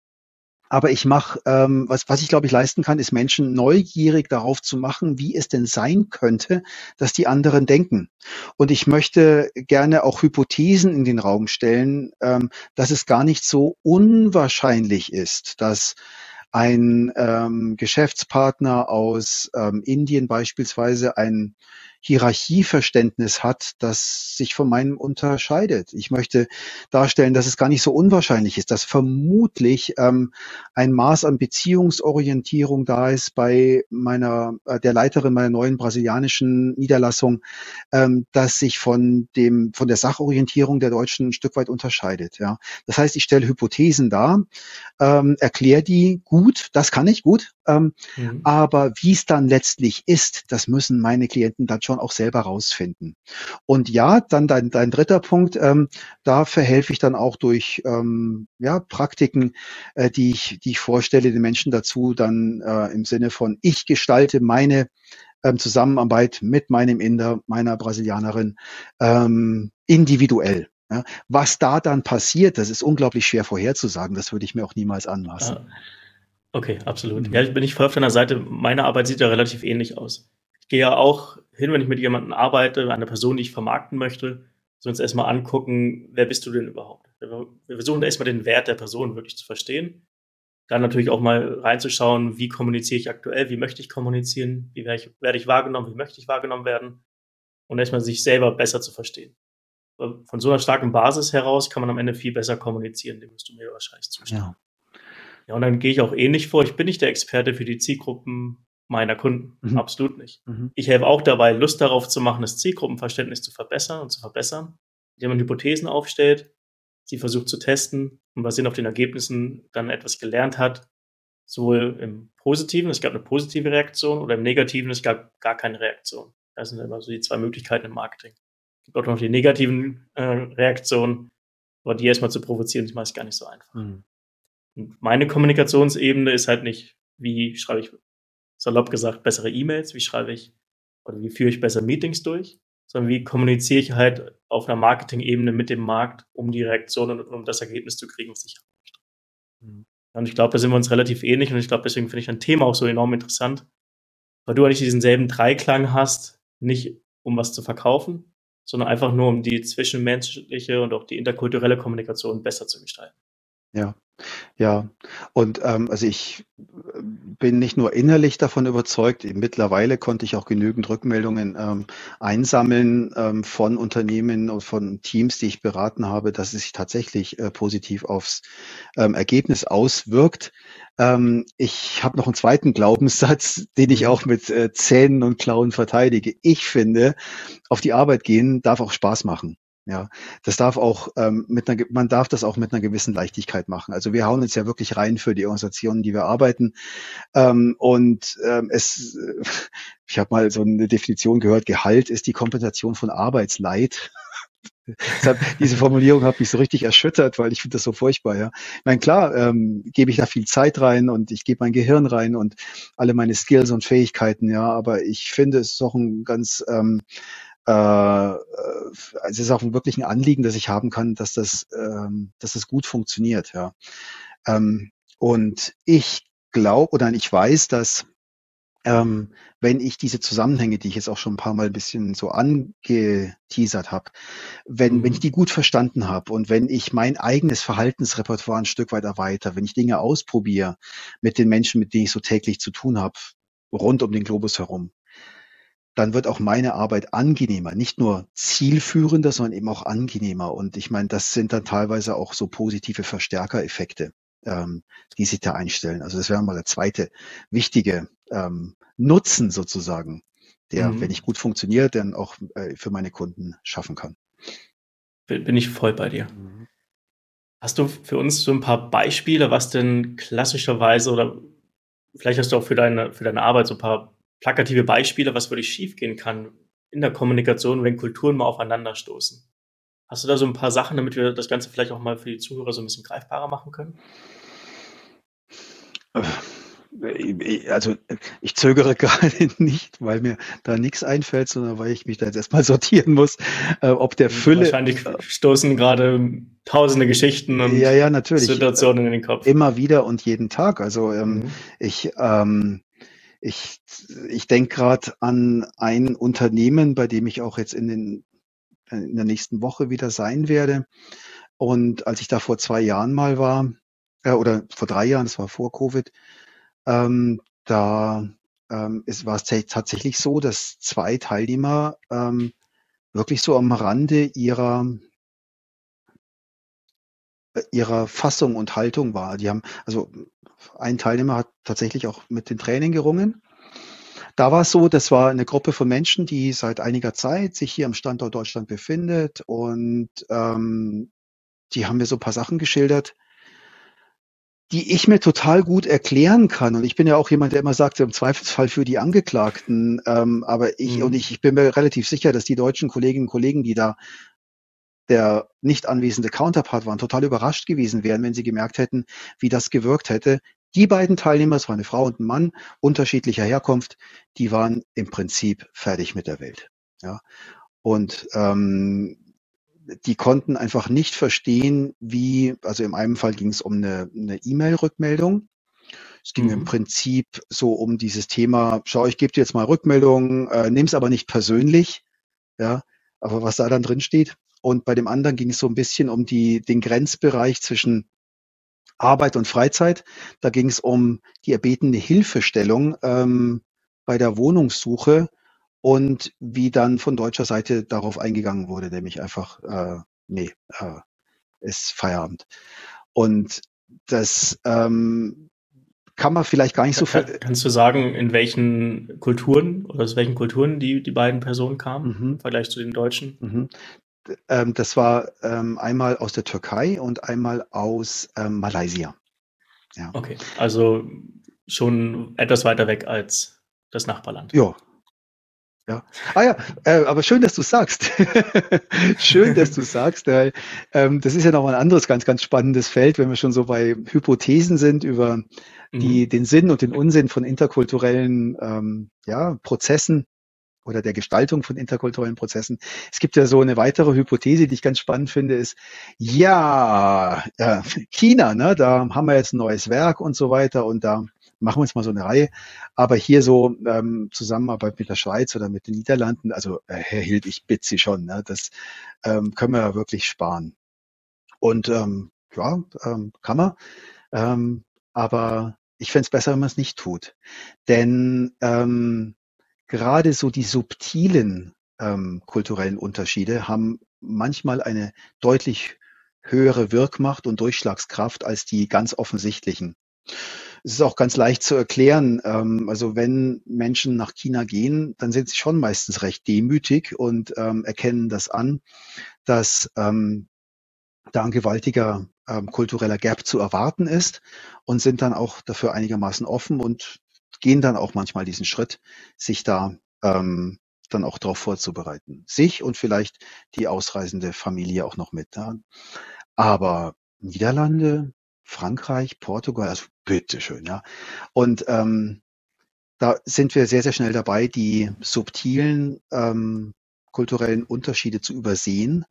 aber ich mache, ähm, was, was ich glaube ich leisten kann, ist Menschen neugierig darauf zu machen, wie es denn sein könnte, dass die anderen denken. Und ich möchte gerne auch Hypothesen in den Raum stellen, ähm, dass es gar nicht so unwahrscheinlich ist, dass ein ähm, Geschäftspartner aus ähm, Indien beispielsweise ein Hierarchieverständnis hat, das sich von meinem unterscheidet. Ich möchte darstellen, dass es gar nicht so unwahrscheinlich ist, dass vermutlich ähm, ein Maß an Beziehungsorientierung da ist bei meiner äh, der Leiterin meiner neuen brasilianischen Niederlassung, ähm, das sich von dem von der Sachorientierung der Deutschen ein Stück weit unterscheidet. Ja, das heißt, ich stelle Hypothesen dar, ähm, erkläre die gut, das kann ich gut, ähm, mhm. aber wie es dann letztlich ist, das müssen meine Klienten dann schon schon auch selber rausfinden. Und ja, dann dein, dein dritter Punkt, ähm, da verhelfe ich dann auch durch ähm, ja, Praktiken, äh, die, ich, die ich vorstelle, den Menschen dazu dann äh, im Sinne von, ich gestalte meine ähm, Zusammenarbeit mit meinem Inder, meiner Brasilianerin ähm, individuell. Ja, was da dann passiert, das ist unglaublich schwer vorherzusagen. Das würde ich mir auch niemals anmaßen. Ah, okay, absolut. Mhm. Ja, bin ich voll auf deiner Seite. Meine Arbeit sieht ja relativ ähnlich aus. Ich gehe ja auch hin, wenn ich mit jemandem arbeite, eine Person, die ich vermarkten möchte, so uns erstmal angucken, wer bist du denn überhaupt? Wir versuchen erstmal den Wert der Person wirklich zu verstehen. Dann natürlich auch mal reinzuschauen, wie kommuniziere ich aktuell, wie möchte ich kommunizieren, wie werde ich, werde ich wahrgenommen, wie möchte ich wahrgenommen werden und erstmal sich selber besser zu verstehen. Von so einer starken Basis heraus kann man am Ende viel besser kommunizieren, dem musst du mir wahrscheinlich zustimmen. Ja. ja, und dann gehe ich auch ähnlich vor. Ich bin nicht der Experte für die Zielgruppen meiner Kunden. Mhm. Absolut nicht. Mhm. Ich helfe auch dabei, Lust darauf zu machen, das Zielgruppenverständnis zu verbessern und zu verbessern, indem man Hypothesen aufstellt, sie versucht zu testen und basierend auf den Ergebnissen dann etwas gelernt hat, sowohl im Positiven, es gab eine positive Reaktion, oder im Negativen, es gab gar keine Reaktion. Das sind immer so die zwei Möglichkeiten im Marketing. Es gibt auch noch die negativen äh, Reaktionen, aber die erstmal zu provozieren, ist meist gar nicht so einfach. Mhm. Und meine Kommunikationsebene ist halt nicht, wie schreibe ich salopp gesagt, bessere E-Mails, wie schreibe ich oder wie führe ich besser Meetings durch, sondern wie kommuniziere ich halt auf einer Marketing-Ebene mit dem Markt, um die Reaktion und um das Ergebnis zu kriegen, was ich möchte. Mhm. Und ich glaube, da sind wir uns relativ ähnlich und ich glaube, deswegen finde ich ein Thema auch so enorm interessant, weil du eigentlich diesen selben Dreiklang hast, nicht um was zu verkaufen, sondern einfach nur um die zwischenmenschliche und auch die interkulturelle Kommunikation besser zu gestalten. Ja, ja. Und ähm, also ich äh, bin nicht nur innerlich davon überzeugt, mittlerweile konnte ich auch genügend Rückmeldungen ähm, einsammeln ähm, von Unternehmen und von Teams, die ich beraten habe, dass es sich tatsächlich äh, positiv aufs ähm, Ergebnis auswirkt. Ähm, ich habe noch einen zweiten Glaubenssatz, den ich auch mit äh, Zähnen und Klauen verteidige. Ich finde, auf die Arbeit gehen darf auch Spaß machen. Ja, das darf auch ähm, mit einer, man darf das auch mit einer gewissen Leichtigkeit machen. Also wir hauen uns ja wirklich rein für die Organisationen, die wir arbeiten. Ähm, und ähm, es, ich habe mal so eine Definition gehört: Gehalt ist die Kompensation von Arbeitsleid. Diese Formulierung hat mich so richtig erschüttert, weil ich finde das so furchtbar. Ja, ich meine, klar, ähm, gebe ich da viel Zeit rein und ich gebe mein Gehirn rein und alle meine Skills und Fähigkeiten. Ja, aber ich finde es ist auch ein ganz ähm, äh, äh, es ist auch wirklich ein Anliegen, das ich haben kann, dass das, ähm, dass das gut funktioniert. Ja. Ähm, und ich glaube oder ich weiß, dass ähm, wenn ich diese Zusammenhänge, die ich jetzt auch schon ein paar Mal ein bisschen so angeteasert habe, wenn, wenn ich mhm. die gut verstanden habe und wenn ich mein eigenes Verhaltensrepertoire ein Stück weit erweitere, wenn ich Dinge ausprobiere mit den Menschen, mit denen ich so täglich zu tun habe, rund um den Globus herum, dann wird auch meine Arbeit angenehmer, nicht nur zielführender, sondern eben auch angenehmer. Und ich meine, das sind dann teilweise auch so positive Verstärkereffekte, ähm, die sich da einstellen. Also das wäre mal der zweite wichtige ähm, Nutzen sozusagen, der, mhm. wenn ich gut funktioniert, dann auch äh, für meine Kunden schaffen kann. Bin ich voll bei dir. Mhm. Hast du für uns so ein paar Beispiele, was denn klassischerweise oder vielleicht hast du auch für deine, für deine Arbeit so ein paar plakative Beispiele, was wirklich schiefgehen kann in der Kommunikation, wenn Kulturen mal aufeinanderstoßen. Hast du da so ein paar Sachen, damit wir das Ganze vielleicht auch mal für die Zuhörer so ein bisschen greifbarer machen können? Also ich zögere gerade nicht, weil mir da nichts einfällt, sondern weil ich mich da jetzt erstmal sortieren muss, äh, ob der Fülle. Wahrscheinlich stoßen gerade tausende Geschichten und ja, ja, natürlich. Situationen in den Kopf. Immer wieder und jeden Tag. Also ähm, mhm. ich ähm, ich, ich denke gerade an ein Unternehmen, bei dem ich auch jetzt in, den, in der nächsten Woche wieder sein werde. Und als ich da vor zwei Jahren mal war, äh, oder vor drei Jahren, das war vor Covid, ähm, da ähm, ist, war es tatsächlich so, dass zwei Teilnehmer ähm, wirklich so am Rande ihrer ihrer Fassung und Haltung war. Die haben, also ein Teilnehmer hat tatsächlich auch mit den Tränen gerungen. Da war es so, das war eine Gruppe von Menschen, die seit einiger Zeit sich hier am Standort Deutschland befindet und ähm, die haben mir so ein paar Sachen geschildert, die ich mir total gut erklären kann. Und ich bin ja auch jemand, der immer sagt, im Zweifelsfall für die Angeklagten. Ähm, aber ich, mhm. und ich, ich bin mir relativ sicher, dass die deutschen Kolleginnen und Kollegen, die da der nicht anwesende Counterpart waren, total überrascht gewesen wären, wenn sie gemerkt hätten, wie das gewirkt hätte. Die beiden Teilnehmer, es war eine Frau und ein Mann unterschiedlicher Herkunft, die waren im Prinzip fertig mit der Welt. Ja. Und ähm, die konnten einfach nicht verstehen, wie, also in einem Fall ging es um eine E-Mail-Rückmeldung. Es ging mhm. im Prinzip so um dieses Thema, schau, ich gebe dir jetzt mal Rückmeldungen, äh, nimm es aber nicht persönlich. Ja, aber was da dann drin steht, und bei dem anderen ging es so ein bisschen um die, den Grenzbereich zwischen Arbeit und Freizeit. Da ging es um die erbetene Hilfestellung ähm, bei der Wohnungssuche und wie dann von deutscher Seite darauf eingegangen wurde, nämlich einfach, äh, nee, äh, ist Feierabend. Und das ähm, kann man vielleicht gar nicht so Kann, Kannst du sagen, in welchen Kulturen oder aus welchen Kulturen die, die beiden Personen kamen mhm. im Vergleich zu den Deutschen? Mhm. Ähm, das war ähm, einmal aus der Türkei und einmal aus ähm, Malaysia. Ja. Okay, also schon etwas weiter weg als das Nachbarland. Ja. Ja. Ah ja, äh, aber schön, dass du sagst. schön, dass du sagst, weil ähm, das ist ja noch ein anderes ganz, ganz spannendes Feld, wenn wir schon so bei Hypothesen sind über die, mhm. den Sinn und den Unsinn von interkulturellen ähm, ja, Prozessen oder der Gestaltung von interkulturellen Prozessen. Es gibt ja so eine weitere Hypothese, die ich ganz spannend finde, ist, ja, äh, China, ne, da haben wir jetzt ein neues Werk und so weiter und da machen wir jetzt mal so eine Reihe. Aber hier so ähm, Zusammenarbeit mit der Schweiz oder mit den Niederlanden, also äh, Herr Hild, ich bitte Sie schon, ne, das ähm, können wir ja wirklich sparen. Und ähm, ja, ähm, kann man. Ähm, aber ich fände es besser, wenn man es nicht tut. Denn ähm, gerade so die subtilen ähm, kulturellen Unterschiede haben manchmal eine deutlich höhere Wirkmacht und Durchschlagskraft als die ganz offensichtlichen. Es ist auch ganz leicht zu erklären. Ähm, also wenn Menschen nach China gehen, dann sind sie schon meistens recht demütig und ähm, erkennen das an, dass ähm, da ein gewaltiger ähm, kultureller Gap zu erwarten ist und sind dann auch dafür einigermaßen offen und gehen dann auch manchmal diesen Schritt, sich da ähm, dann auch darauf vorzubereiten. Sich und vielleicht die ausreisende Familie auch noch mit. Ja. Aber Niederlande, Frankreich, Portugal, also bitteschön, ja. Und ähm, da sind wir sehr, sehr schnell dabei, die subtilen ähm, kulturellen Unterschiede zu übersehen,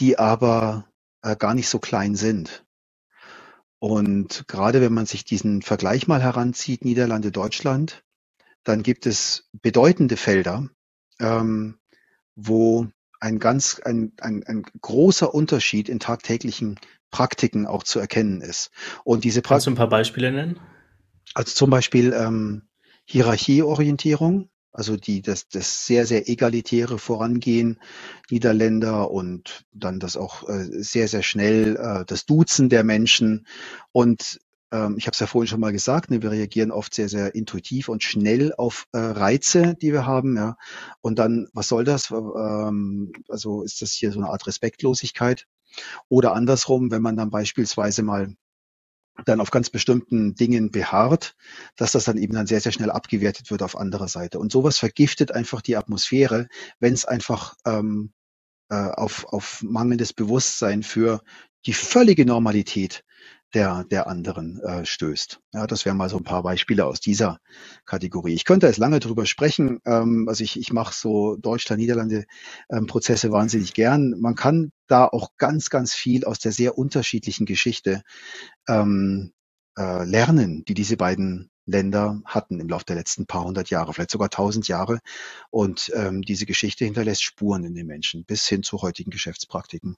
die aber äh, gar nicht so klein sind. Und gerade wenn man sich diesen Vergleich mal heranzieht, Niederlande, Deutschland, dann gibt es bedeutende Felder, ähm, wo ein ganz, ein, ein, ein großer Unterschied in tagtäglichen Praktiken auch zu erkennen ist. Und diese Kannst du ein paar Beispiele nennen? Also zum Beispiel ähm, Hierarchieorientierung, also die das, das sehr, sehr egalitäre Vorangehen Niederländer und dann das auch äh, sehr, sehr schnell äh, das Duzen der Menschen. Und ähm, ich habe es ja vorhin schon mal gesagt, ne, wir reagieren oft sehr, sehr intuitiv und schnell auf äh, Reize, die wir haben. Ja. Und dann, was soll das? Ähm, also ist das hier so eine Art Respektlosigkeit? Oder andersrum, wenn man dann beispielsweise mal dann auf ganz bestimmten Dingen beharrt, dass das dann eben dann sehr, sehr schnell abgewertet wird auf anderer Seite. Und sowas vergiftet einfach die Atmosphäre, wenn es einfach ähm, äh, auf, auf mangelndes Bewusstsein für die völlige Normalität der, der anderen äh, stößt. Ja, das wären mal so ein paar Beispiele aus dieser Kategorie. Ich könnte jetzt lange drüber sprechen. Ähm, also ich, ich mache so Deutschland-Niederlande-Prozesse ähm, wahnsinnig gern. Man kann da auch ganz, ganz viel aus der sehr unterschiedlichen Geschichte ähm, äh, lernen, die diese beiden Länder hatten im Laufe der letzten paar hundert Jahre, vielleicht sogar tausend Jahre. Und ähm, diese Geschichte hinterlässt Spuren in den Menschen bis hin zu heutigen Geschäftspraktiken.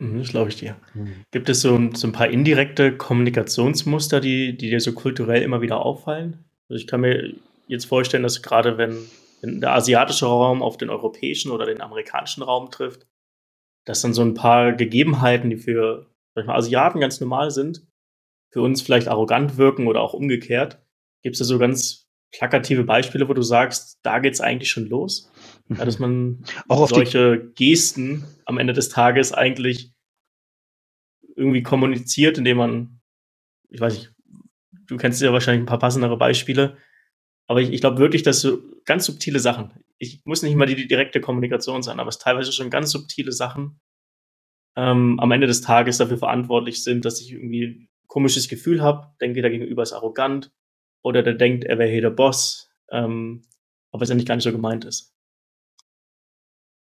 Mhm, das glaube ich dir. Mhm. Gibt es so, so ein paar indirekte Kommunikationsmuster, die, die dir so kulturell immer wieder auffallen? Also ich kann mir jetzt vorstellen, dass gerade wenn, wenn der asiatische Raum auf den europäischen oder den amerikanischen Raum trifft, dass dann so ein paar Gegebenheiten, die für sag mal, Asiaten ganz normal sind, für uns vielleicht arrogant wirken oder auch umgekehrt. Gibt es da so ganz plakative Beispiele, wo du sagst, da geht es eigentlich schon los? Ja, dass man auch solche Gesten am Ende des Tages eigentlich irgendwie kommuniziert, indem man, ich weiß nicht, du kennst ja wahrscheinlich ein paar passendere Beispiele, aber ich, ich glaube wirklich, dass so ganz subtile Sachen, ich muss nicht mal die, die direkte Kommunikation sein, aber es teilweise schon ganz subtile Sachen ähm, am Ende des Tages dafür verantwortlich sind, dass ich irgendwie ein komisches Gefühl habe, denke, der Gegenüber ist arrogant oder der denkt, er wäre hier der Boss, ähm, aber es eigentlich gar nicht so gemeint ist.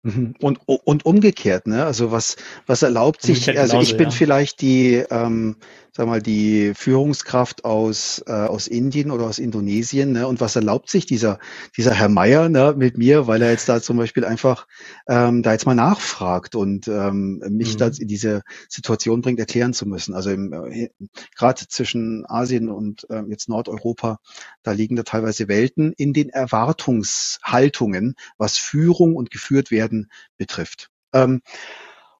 Mhm. Und, und umgekehrt, ne? Also was, was erlaubt sich, also ich bin ja. vielleicht die, ähm, sag mal, die Führungskraft aus, äh, aus Indien oder aus Indonesien. Ne? Und was erlaubt sich dieser, dieser Herr Meier ne, mit mir, weil er jetzt da zum Beispiel einfach ähm, da jetzt mal nachfragt und ähm, mich mhm. da in diese Situation bringt, erklären zu müssen. Also äh, gerade zwischen Asien und äh, jetzt Nordeuropa, da liegen da teilweise Welten in den Erwartungshaltungen, was Führung und geführt werden betrifft. Ähm,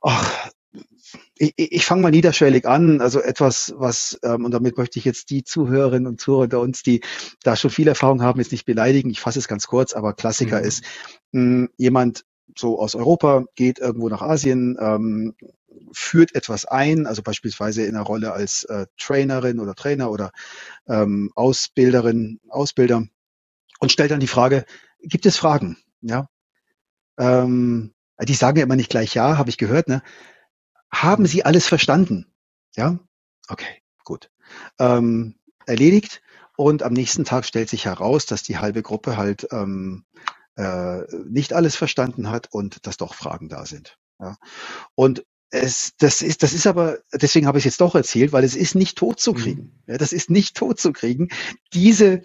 ach, ich, ich fange mal niederschwellig an, also etwas, was, ähm, und damit möchte ich jetzt die Zuhörerinnen und Zuhörer unter uns, die da schon viel Erfahrung haben, jetzt nicht beleidigen. Ich fasse es ganz kurz, aber Klassiker mhm. ist, mh, jemand so aus Europa geht irgendwo nach Asien, ähm, führt etwas ein, also beispielsweise in einer Rolle als äh, Trainerin oder Trainer oder ähm, Ausbilderin, Ausbilder und stellt dann die Frage, gibt es Fragen? Ja. Ähm, die sagen ja immer nicht gleich ja, habe ich gehört, ne? Haben Sie alles verstanden? Ja? Okay, gut. Ähm, erledigt. Und am nächsten Tag stellt sich heraus, dass die halbe Gruppe halt ähm, äh, nicht alles verstanden hat und dass doch Fragen da sind. Ja? Und es, das ist, das ist aber, deswegen habe ich es jetzt doch erzählt, weil es ist nicht tot zu kriegen. Mhm. Ja, das ist nicht tot zu kriegen. Diese,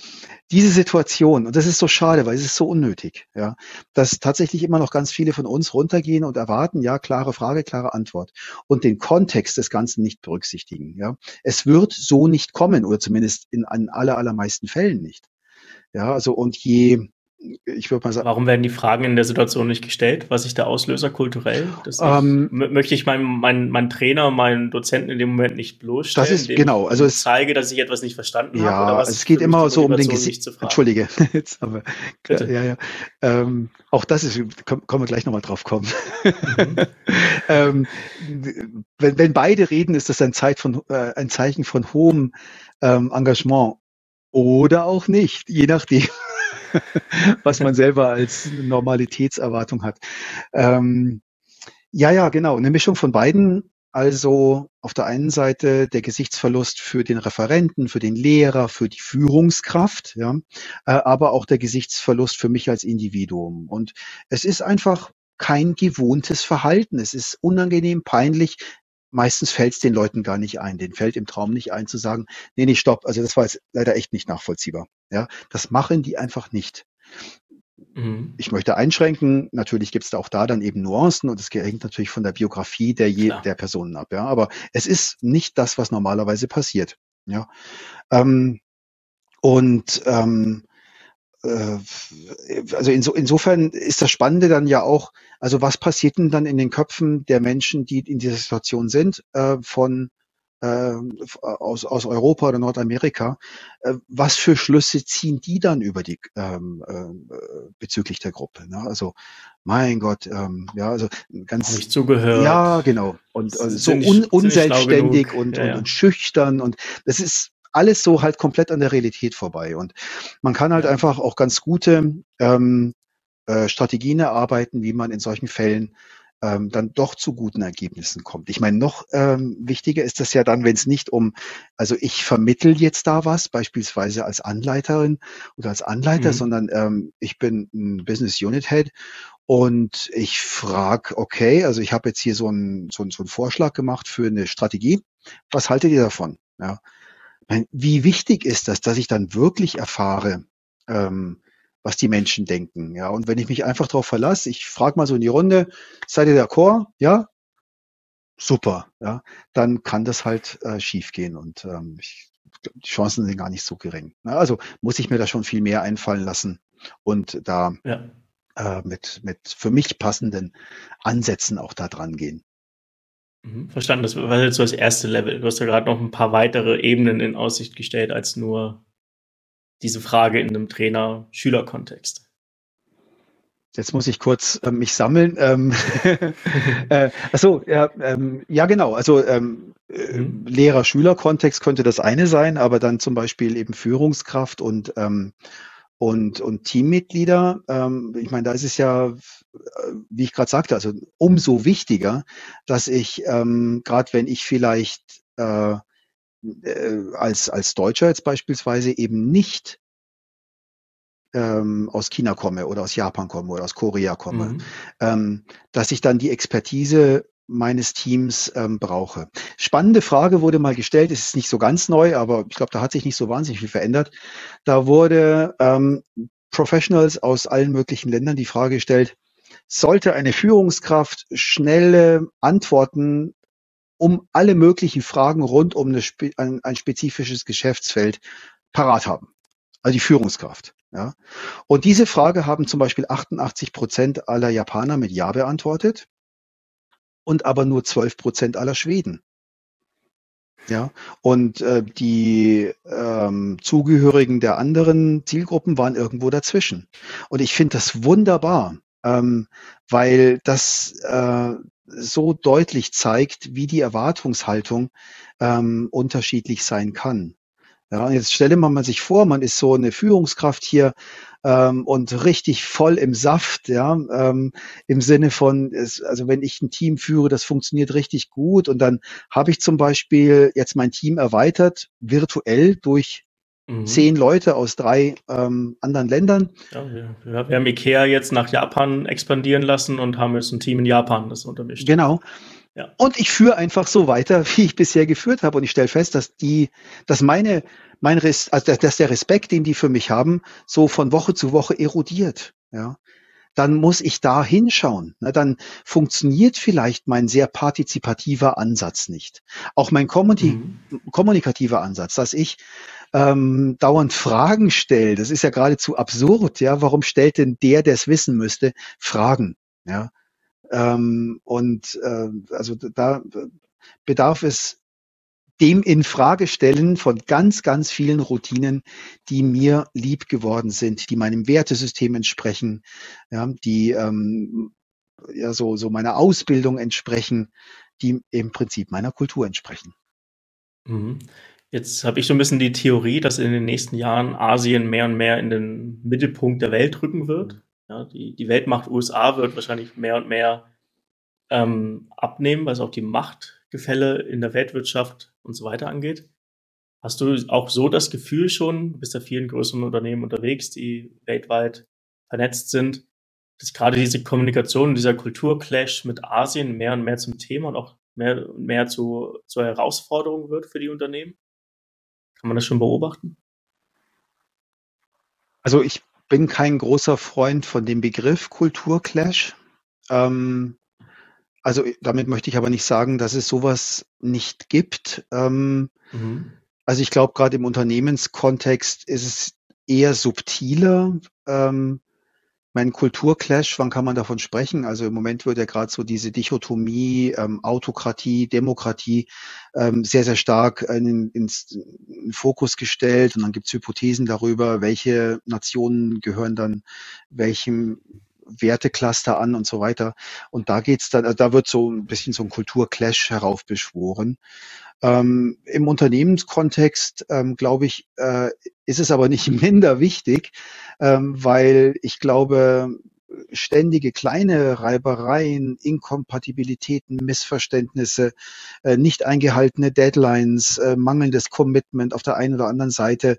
diese Situation, und das ist so schade, weil es ist so unnötig, ja, dass tatsächlich immer noch ganz viele von uns runtergehen und erwarten, ja, klare Frage, klare Antwort und den Kontext des Ganzen nicht berücksichtigen, ja. Es wird so nicht kommen, oder zumindest in, an aller, allermeisten Fällen nicht. Ja, also, und je, ich würde mal sagen. Warum werden die Fragen in der Situation nicht gestellt? Was ist der Auslöser kulturell? Ähm, ich, möchte ich meinen mein, mein Trainer, meinen Dozenten in dem Moment nicht bloßstellen? Das ist genau. Also ich zeige, dass ich etwas nicht verstanden ja, habe. Ja, es geht immer so um den Gesicht. Entschuldige. Jetzt aber, Bitte. Ja, ja. Ähm, auch das ist, können wir gleich nochmal drauf kommen. Mhm. ähm, wenn, wenn beide reden, ist das ein, von, äh, ein Zeichen von hohem ähm, Engagement oder auch nicht, je nachdem. was man selber als Normalitätserwartung hat. Ähm, ja, ja, genau. Eine Mischung von beiden. Also auf der einen Seite der Gesichtsverlust für den Referenten, für den Lehrer, für die Führungskraft, ja, äh, aber auch der Gesichtsverlust für mich als Individuum. Und es ist einfach kein gewohntes Verhalten. Es ist unangenehm, peinlich, meistens fällt es den Leuten gar nicht ein. Den fällt im Traum nicht ein zu sagen, nee, nee, stopp. Also das war jetzt leider echt nicht nachvollziehbar. Ja, das machen die einfach nicht. Mhm. Ich möchte einschränken, natürlich gibt es da auch da dann eben Nuancen und es hängt natürlich von der Biografie der, je, der Personen ab. Ja, aber es ist nicht das, was normalerweise passiert. Ja, ähm, und ähm, äh, also inso, insofern ist das Spannende dann ja auch, also was passiert denn dann in den Köpfen der Menschen, die in dieser Situation sind, äh, von äh, aus, aus Europa oder Nordamerika, äh, was für Schlüsse ziehen die dann über die ähm, äh, bezüglich der Gruppe? Ne? Also mein Gott, ähm, ja, also ganz nicht zugehört. Ja, genau. Und also so un, unselbstständig und, ja, ja. und, und schüchtern und das ist alles so halt komplett an der Realität vorbei. Und man kann halt einfach auch ganz gute ähm, äh, Strategien erarbeiten, wie man in solchen Fällen ähm, dann doch zu guten Ergebnissen kommt. Ich meine, noch ähm, wichtiger ist das ja dann, wenn es nicht um, also ich vermittel jetzt da was, beispielsweise als Anleiterin oder als Anleiter, mhm. sondern ähm, ich bin ein Business Unit Head und ich frage, okay, also ich habe jetzt hier so einen so, so einen Vorschlag gemacht für eine Strategie. Was haltet ihr davon? Ja. Wie wichtig ist das, dass ich dann wirklich erfahre, ähm, was die Menschen denken. Ja, und wenn ich mich einfach darauf verlasse, ich frage mal so in die Runde, seid ihr der Chor? Ja, super. Ja, dann kann das halt äh, schiefgehen und ähm, ich, die Chancen sind gar nicht so gering. Ja, also muss ich mir da schon viel mehr einfallen lassen und da ja. äh, mit mit für mich passenden Ansätzen auch da dran gehen. Mhm, verstanden, das war jetzt so das erste Level. Du hast ja gerade noch ein paar weitere Ebenen in Aussicht gestellt als nur diese Frage in einem Trainer-Schüler-Kontext? Jetzt muss ich kurz äh, mich sammeln. Ähm, äh, achso, ja, ähm, ja genau. Also ähm, äh, mhm. Lehrer-Schüler-Kontext könnte das eine sein, aber dann zum Beispiel eben Führungskraft und ähm, und, und Teammitglieder. Ähm, ich meine, da ist es ja, äh, wie ich gerade sagte, also umso wichtiger, dass ich ähm, gerade wenn ich vielleicht äh, äh, als, als Deutscher jetzt beispielsweise eben nicht ähm, aus China komme oder aus Japan komme oder aus Korea komme, mhm. ähm, dass ich dann die Expertise meines Teams ähm, brauche. Spannende Frage wurde mal gestellt, es ist nicht so ganz neu, aber ich glaube, da hat sich nicht so wahnsinnig viel verändert. Da wurde ähm, Professionals aus allen möglichen Ländern die Frage gestellt, sollte eine Führungskraft schnelle Antworten um alle möglichen Fragen rund um ein, ein spezifisches Geschäftsfeld parat haben. Also die Führungskraft. Ja. Und diese Frage haben zum Beispiel 88 Prozent aller Japaner mit Ja beantwortet und aber nur 12 Prozent aller Schweden. Ja, und äh, die ähm, Zugehörigen der anderen Zielgruppen waren irgendwo dazwischen. Und ich finde das wunderbar, ähm, weil das äh, so deutlich zeigt, wie die Erwartungshaltung ähm, unterschiedlich sein kann. Ja, jetzt stelle man mal sich vor, man ist so eine Führungskraft hier ähm, und richtig voll im Saft, ja, ähm, im Sinne von, es, also wenn ich ein Team führe, das funktioniert richtig gut und dann habe ich zum Beispiel jetzt mein Team erweitert, virtuell durch Mhm. Zehn Leute aus drei ähm, anderen Ländern. Ja, wir, wir, haben Ikea jetzt nach Japan expandieren lassen und haben jetzt ein Team in Japan, das untermischt. Genau. Ja. Und ich führe einfach so weiter, wie ich bisher geführt habe. Und ich stelle fest, dass die, dass meine, mein Res, also dass der Respekt, den die für mich haben, so von Woche zu Woche erodiert. Ja dann muss ich da hinschauen. Dann funktioniert vielleicht mein sehr partizipativer Ansatz nicht. Auch mein mhm. kommunikativer Ansatz, dass ich ähm, dauernd Fragen stellt. Das ist ja geradezu absurd, ja. Warum stellt denn der, der es wissen müsste, Fragen? Ja. Ähm, und äh, also da bedarf es dem in Frage stellen von ganz, ganz vielen Routinen, die mir lieb geworden sind, die meinem Wertesystem entsprechen, ja, die ähm, ja so, so meiner Ausbildung entsprechen, die im Prinzip meiner Kultur entsprechen. Mhm. Jetzt habe ich so ein bisschen die Theorie, dass in den nächsten Jahren Asien mehr und mehr in den Mittelpunkt der Welt rücken wird. Ja, die, die Weltmacht USA wird wahrscheinlich mehr und mehr ähm, abnehmen, was auch die Machtgefälle in der Weltwirtschaft und so weiter angeht. Hast du auch so das Gefühl schon, du bist ja vielen größeren Unternehmen unterwegs, die weltweit vernetzt sind, dass gerade diese Kommunikation, dieser Kulturclash mit Asien mehr und mehr zum Thema und auch mehr und mehr zu, zur Herausforderung wird für die Unternehmen? Kann man das schon beobachten? Also ich bin kein großer Freund von dem Begriff Kulturclash. Ähm, also damit möchte ich aber nicht sagen, dass es sowas nicht gibt. Ähm, mhm. Also ich glaube, gerade im Unternehmenskontext ist es eher subtiler. Ähm, mein Kulturclash, wann kann man davon sprechen? Also im Moment wird ja gerade so diese Dichotomie ähm, Autokratie, Demokratie ähm, sehr, sehr stark in, ins in Fokus gestellt. Und dann gibt es Hypothesen darüber, welche Nationen gehören dann welchem Wertecluster an und so weiter. Und da geht's dann, da wird so ein bisschen so ein Kulturclash heraufbeschworen. Ähm, Im Unternehmenskontext, ähm, glaube ich, äh, ist es aber nicht minder wichtig, ähm, weil ich glaube, ständige kleine Reibereien, Inkompatibilitäten, Missverständnisse, äh, nicht eingehaltene Deadlines, äh, mangelndes Commitment auf der einen oder anderen Seite,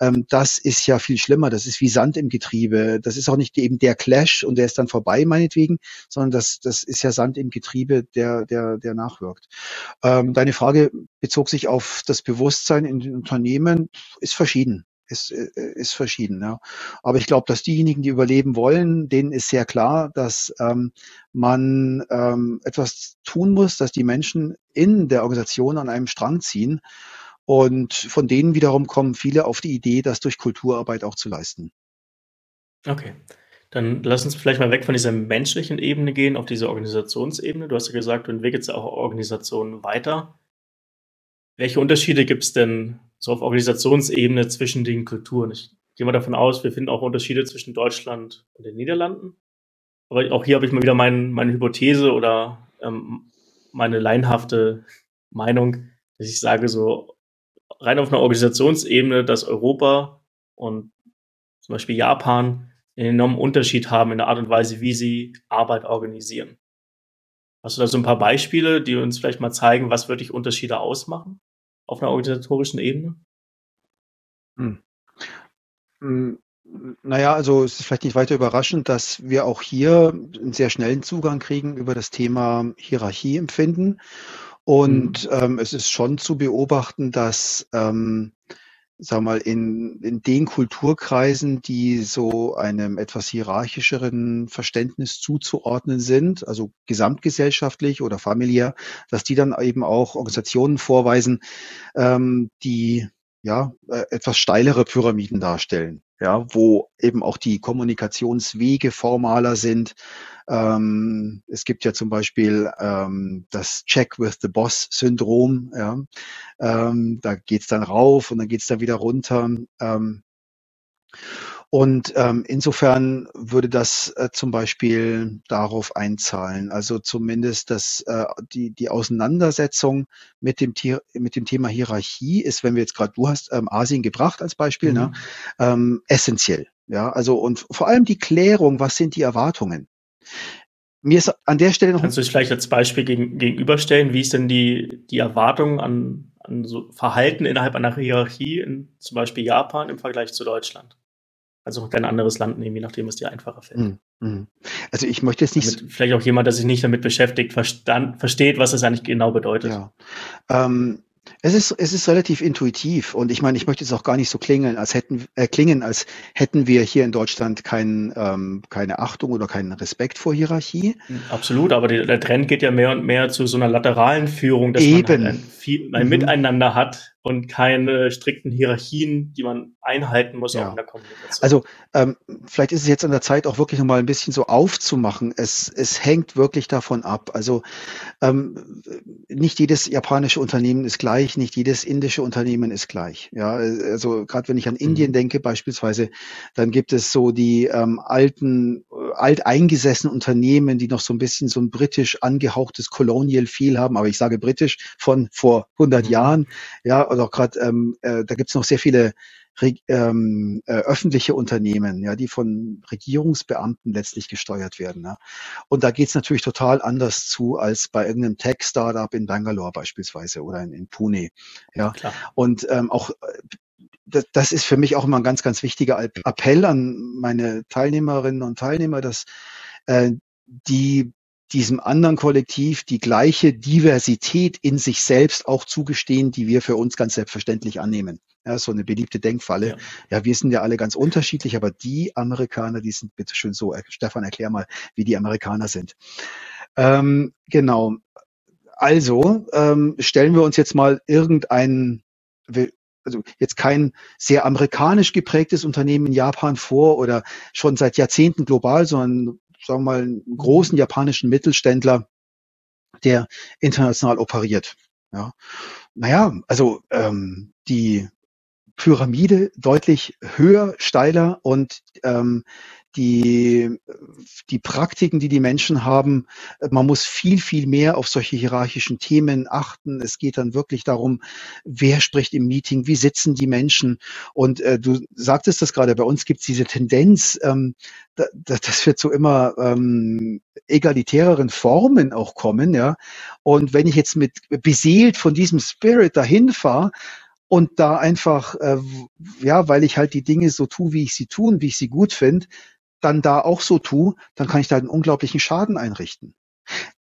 ähm, das ist ja viel schlimmer. Das ist wie Sand im Getriebe. Das ist auch nicht eben der Clash und der ist dann vorbei, meinetwegen, sondern das, das ist ja Sand im Getriebe, der, der, der nachwirkt. Ähm, deine Frage bezog sich auf das Bewusstsein in den Unternehmen, ist verschieden ist, äh, ist verschieden. Ja. Aber ich glaube, dass diejenigen, die überleben wollen, denen ist sehr klar, dass ähm, man ähm, etwas tun muss, dass die Menschen in der Organisation an einem Strang ziehen. Und von denen wiederum kommen viele auf die Idee, das durch Kulturarbeit auch zu leisten. Okay. Dann lass uns vielleicht mal weg von dieser menschlichen Ebene gehen, auf diese Organisationsebene. Du hast ja gesagt, du entwickelst auch Organisationen weiter. Welche Unterschiede gibt es denn so auf Organisationsebene zwischen den Kulturen? Ich gehe mal davon aus, wir finden auch Unterschiede zwischen Deutschland und den Niederlanden. Aber auch hier habe ich mal wieder mein, meine Hypothese oder ähm, meine leinhafte Meinung, dass ich sage, so rein auf einer Organisationsebene, dass Europa und zum Beispiel Japan einen enormen Unterschied haben in der Art und Weise, wie sie Arbeit organisieren. Hast du da so ein paar Beispiele, die uns vielleicht mal zeigen, was wirklich Unterschiede ausmachen auf einer organisatorischen Ebene? Hm. Hm. Naja, also es ist vielleicht nicht weiter überraschend, dass wir auch hier einen sehr schnellen Zugang kriegen über das Thema Hierarchie empfinden und mhm. ähm, es ist schon zu beobachten, dass, ähm, sag mal, in, in den Kulturkreisen, die so einem etwas hierarchischeren Verständnis zuzuordnen sind, also gesamtgesellschaftlich oder familiär, dass die dann eben auch Organisationen vorweisen, ähm, die ja äh, etwas steilere Pyramiden darstellen, ja, wo eben auch die Kommunikationswege formaler sind, ähm, es gibt ja zum Beispiel ähm, das Check with the Boss Syndrom. Ja? Ähm, da geht's dann rauf und dann geht's dann wieder runter. Ähm, und ähm, insofern würde das äh, zum Beispiel darauf einzahlen. Also zumindest dass äh, die, die Auseinandersetzung mit dem, Tier, mit dem Thema Hierarchie ist, wenn wir jetzt gerade, du hast ähm, Asien gebracht als Beispiel, ne, mhm. ne, ähm, essentiell. Ja, also und vor allem die Klärung, was sind die Erwartungen? Mir ist an der Stelle noch. Kannst du dich vielleicht als Beispiel gegen, gegenüberstellen? Wie ist denn die, die Erwartung an, an so Verhalten innerhalb einer Hierarchie in zum Beispiel Japan im Vergleich zu Deutschland? Also ein anderes Land nehmen, je nachdem, was dir einfacher fällt. Mhm. Also ich möchte jetzt nicht. Damit vielleicht auch jemand, der sich nicht damit beschäftigt, verstand, versteht, was das eigentlich genau bedeutet. Ja. Ähm, es ist, es ist relativ intuitiv und ich meine, ich möchte jetzt auch gar nicht so klingen, als hätten, äh, klingen, als hätten wir hier in Deutschland kein, ähm, keine Achtung oder keinen Respekt vor Hierarchie. Absolut, aber die, der Trend geht ja mehr und mehr zu so einer lateralen Führung, dass Eben. man halt ein, viel, ein. Miteinander hat und keine strikten Hierarchien, die man einhalten muss ja. auch in der Kommunikation. Also ähm, vielleicht ist es jetzt an der Zeit auch wirklich nochmal ein bisschen so aufzumachen. Es, es hängt wirklich davon ab. Also ähm, nicht jedes japanische Unternehmen ist gleich, nicht jedes indische Unternehmen ist gleich. Ja, also gerade wenn ich an Indien mhm. denke beispielsweise, dann gibt es so die ähm, alten, äh, alteingesessenen Unternehmen, die noch so ein bisschen so ein britisch angehauchtes Colonial Feel haben, aber ich sage britisch von vor 100 mhm. Jahren. Ja, oder auch gerade, ähm, äh, da gibt es noch sehr viele ähm, äh, öffentliche Unternehmen, ja, die von Regierungsbeamten letztlich gesteuert werden. Ja. Und da geht's natürlich total anders zu als bei irgendeinem Tech-Startup in Bangalore beispielsweise oder in, in Pune. Ja. Klar. Und ähm, auch äh, das, das ist für mich auch immer ein ganz, ganz wichtiger Appell an meine Teilnehmerinnen und Teilnehmer, dass äh, die diesem anderen Kollektiv die gleiche Diversität in sich selbst auch zugestehen, die wir für uns ganz selbstverständlich annehmen. Ja, so eine beliebte Denkfalle. Ja. ja, wir sind ja alle ganz unterschiedlich, aber die Amerikaner, die sind bitteschön so. Äh, Stefan, erklär mal, wie die Amerikaner sind. Ähm, genau. Also ähm, stellen wir uns jetzt mal irgendeinen also jetzt kein sehr amerikanisch geprägtes Unternehmen in Japan vor oder schon seit Jahrzehnten global, sondern sagen wir mal einen großen japanischen Mittelständler, der international operiert. Ja. Naja, also ähm, die Pyramide deutlich höher, steiler und ähm, die, die Praktiken, die die Menschen haben. Man muss viel, viel mehr auf solche hierarchischen Themen achten. Es geht dann wirklich darum, wer spricht im Meeting, wie sitzen die Menschen. Und äh, du sagtest das gerade, bei uns gibt es diese Tendenz, ähm, da, das wird so immer ähm, egalitäreren Formen auch kommen. ja. Und wenn ich jetzt mit beseelt von diesem Spirit dahin fahre, und da einfach, äh, ja, weil ich halt die Dinge so tue, wie ich sie tue wie ich sie gut finde, dann da auch so tue, dann kann ich da einen unglaublichen Schaden einrichten.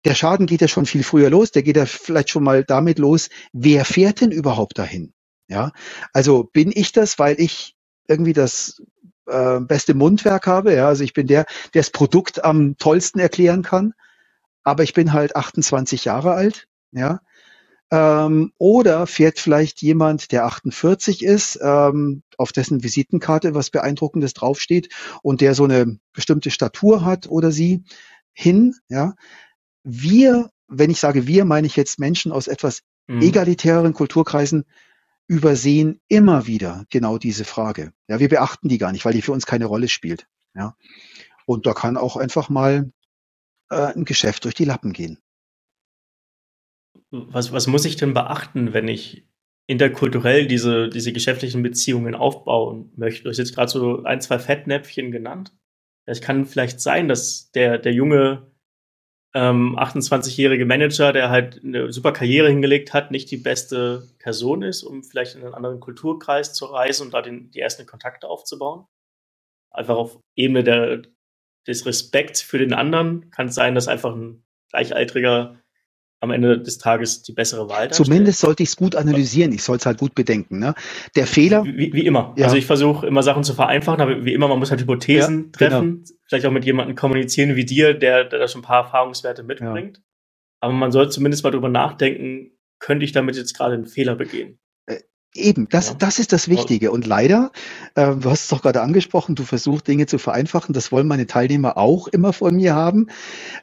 Der Schaden geht ja schon viel früher los, der geht ja vielleicht schon mal damit los, wer fährt denn überhaupt dahin? Ja, also bin ich das, weil ich irgendwie das äh, beste Mundwerk habe, ja, also ich bin der, der das Produkt am tollsten erklären kann, aber ich bin halt 28 Jahre alt, ja, ähm, oder fährt vielleicht jemand, der 48 ist, ähm, auf dessen Visitenkarte was Beeindruckendes draufsteht und der so eine bestimmte Statur hat oder sie hin. Ja, wir, wenn ich sage wir, meine ich jetzt Menschen aus etwas mhm. egalitäreren Kulturkreisen übersehen immer wieder genau diese Frage. Ja, wir beachten die gar nicht, weil die für uns keine Rolle spielt. Ja, und da kann auch einfach mal äh, ein Geschäft durch die Lappen gehen was, was muss ich denn beachten, wenn ich interkulturell diese, diese geschäftlichen Beziehungen aufbauen möchte? Du hast jetzt gerade so ein, zwei Fettnäpfchen genannt. Es kann vielleicht sein, dass der, der junge ähm, 28-jährige Manager, der halt eine super Karriere hingelegt hat, nicht die beste Person ist, um vielleicht in einen anderen Kulturkreis zu reisen und da den, die ersten Kontakte aufzubauen. Einfach auf Ebene der, des Respekts für den anderen kann es sein, dass einfach ein gleichaltriger am Ende des Tages die bessere Wahl darstellt. Zumindest sollte ich es gut analysieren. Ich soll es halt gut bedenken. Ne? Der Fehler. Wie, wie immer. Ja. Also ich versuche immer Sachen zu vereinfachen, aber wie immer, man muss halt Hypothesen ja, treffen. Genau. Vielleicht auch mit jemandem kommunizieren wie dir, der, der da schon ein paar Erfahrungswerte mitbringt. Ja. Aber man sollte zumindest mal drüber nachdenken, könnte ich damit jetzt gerade einen Fehler begehen? Eben, das, ja. das ist das Wichtige. Und leider, äh, du hast es doch gerade angesprochen, du versuchst Dinge zu vereinfachen. Das wollen meine Teilnehmer auch immer von mir haben.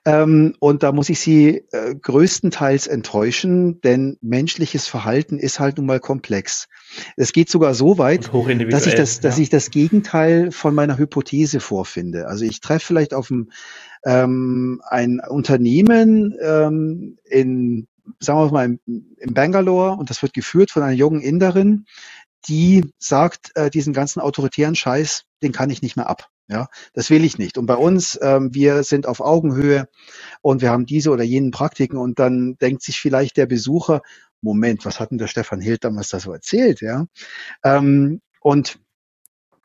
Ähm, und da muss ich sie äh, größtenteils enttäuschen, denn menschliches Verhalten ist halt nun mal komplex. Es geht sogar so weit, dass ich das, dass ich das Gegenteil von meiner Hypothese vorfinde. Also ich treffe vielleicht auf ein, ähm, ein Unternehmen ähm, in sagen wir mal, im, im Bangalore und das wird geführt von einer jungen Inderin, die sagt, äh, diesen ganzen autoritären Scheiß, den kann ich nicht mehr ab. Ja, das will ich nicht. Und bei uns, ähm, wir sind auf Augenhöhe und wir haben diese oder jenen Praktiken und dann denkt sich vielleicht der Besucher, Moment, was hat denn der Stefan Hild damals da so erzählt? Ja, ähm, und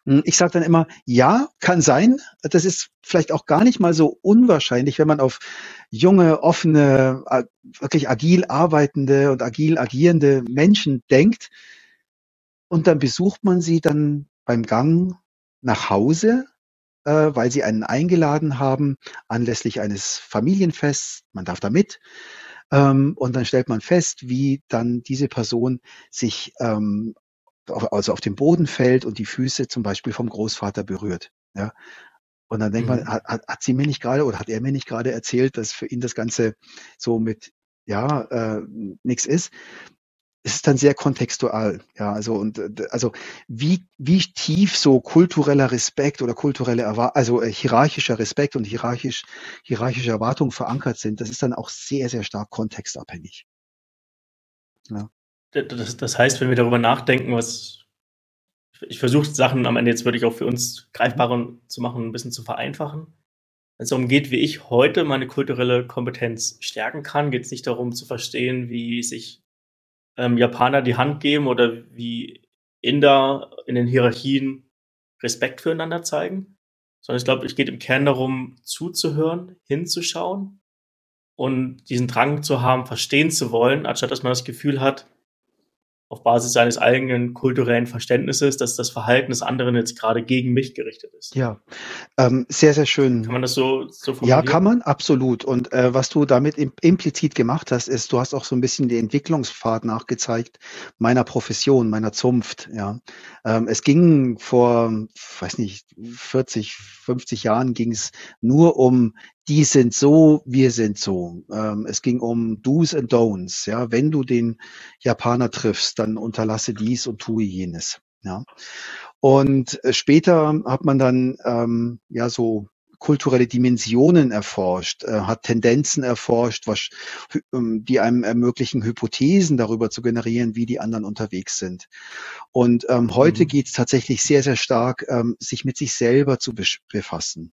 ich sage dann immer, ja, kann sein. Das ist vielleicht auch gar nicht mal so unwahrscheinlich, wenn man auf junge, offene, wirklich agil arbeitende und agil agierende Menschen denkt. Und dann besucht man sie dann beim Gang nach Hause, äh, weil sie einen eingeladen haben anlässlich eines Familienfests. Man darf da mit. Ähm, und dann stellt man fest, wie dann diese Person sich ähm, also auf dem Boden fällt und die Füße zum Beispiel vom Großvater berührt. Ja. Und dann denkt mhm. man, hat, hat sie mir nicht gerade oder hat er mir nicht gerade erzählt, dass für ihn das Ganze so mit ja äh, nichts ist. Es ist dann sehr kontextual, ja, also und also wie wie tief so kultureller Respekt oder kulturelle also äh, hierarchischer Respekt und hierarchisch hierarchische Erwartungen verankert sind, das ist dann auch sehr sehr stark kontextabhängig. Ja. Das, das heißt, wenn wir darüber nachdenken, was ich versuche Sachen am Ende jetzt wirklich auch für uns greifbarer zu machen, ein bisschen zu vereinfachen. Wenn es darum geht, wie ich heute meine kulturelle Kompetenz stärken kann, geht es nicht darum zu verstehen, wie sich ähm, Japaner die Hand geben oder wie Inder in den Hierarchien Respekt füreinander zeigen, sondern ich glaube, es geht im Kern darum, zuzuhören, hinzuschauen und diesen Drang zu haben, verstehen zu wollen, anstatt dass man das Gefühl hat, auf Basis seines eigenen kulturellen Verständnisses, dass das Verhalten des anderen jetzt gerade gegen mich gerichtet ist. Ja, ähm, sehr, sehr schön. Kann man das so, so formulieren? Ja, kann man, absolut. Und äh, was du damit im, implizit gemacht hast, ist, du hast auch so ein bisschen die Entwicklungspfad nachgezeigt meiner Profession, meiner Zunft. Ja, ähm, Es ging vor, weiß nicht, 40, 50 Jahren ging es nur um die sind so, wir sind so. Ähm, es ging um Do's and Don'ts. Ja, wenn du den Japaner triffst, dann unterlasse dies und tue jenes. Ja. Und äh, später hat man dann ähm, ja so kulturelle Dimensionen erforscht, äh, hat Tendenzen erforscht, was, ähm, die einem ermöglichen, Hypothesen darüber zu generieren, wie die anderen unterwegs sind. Und ähm, heute mhm. geht es tatsächlich sehr, sehr stark, ähm, sich mit sich selber zu befassen.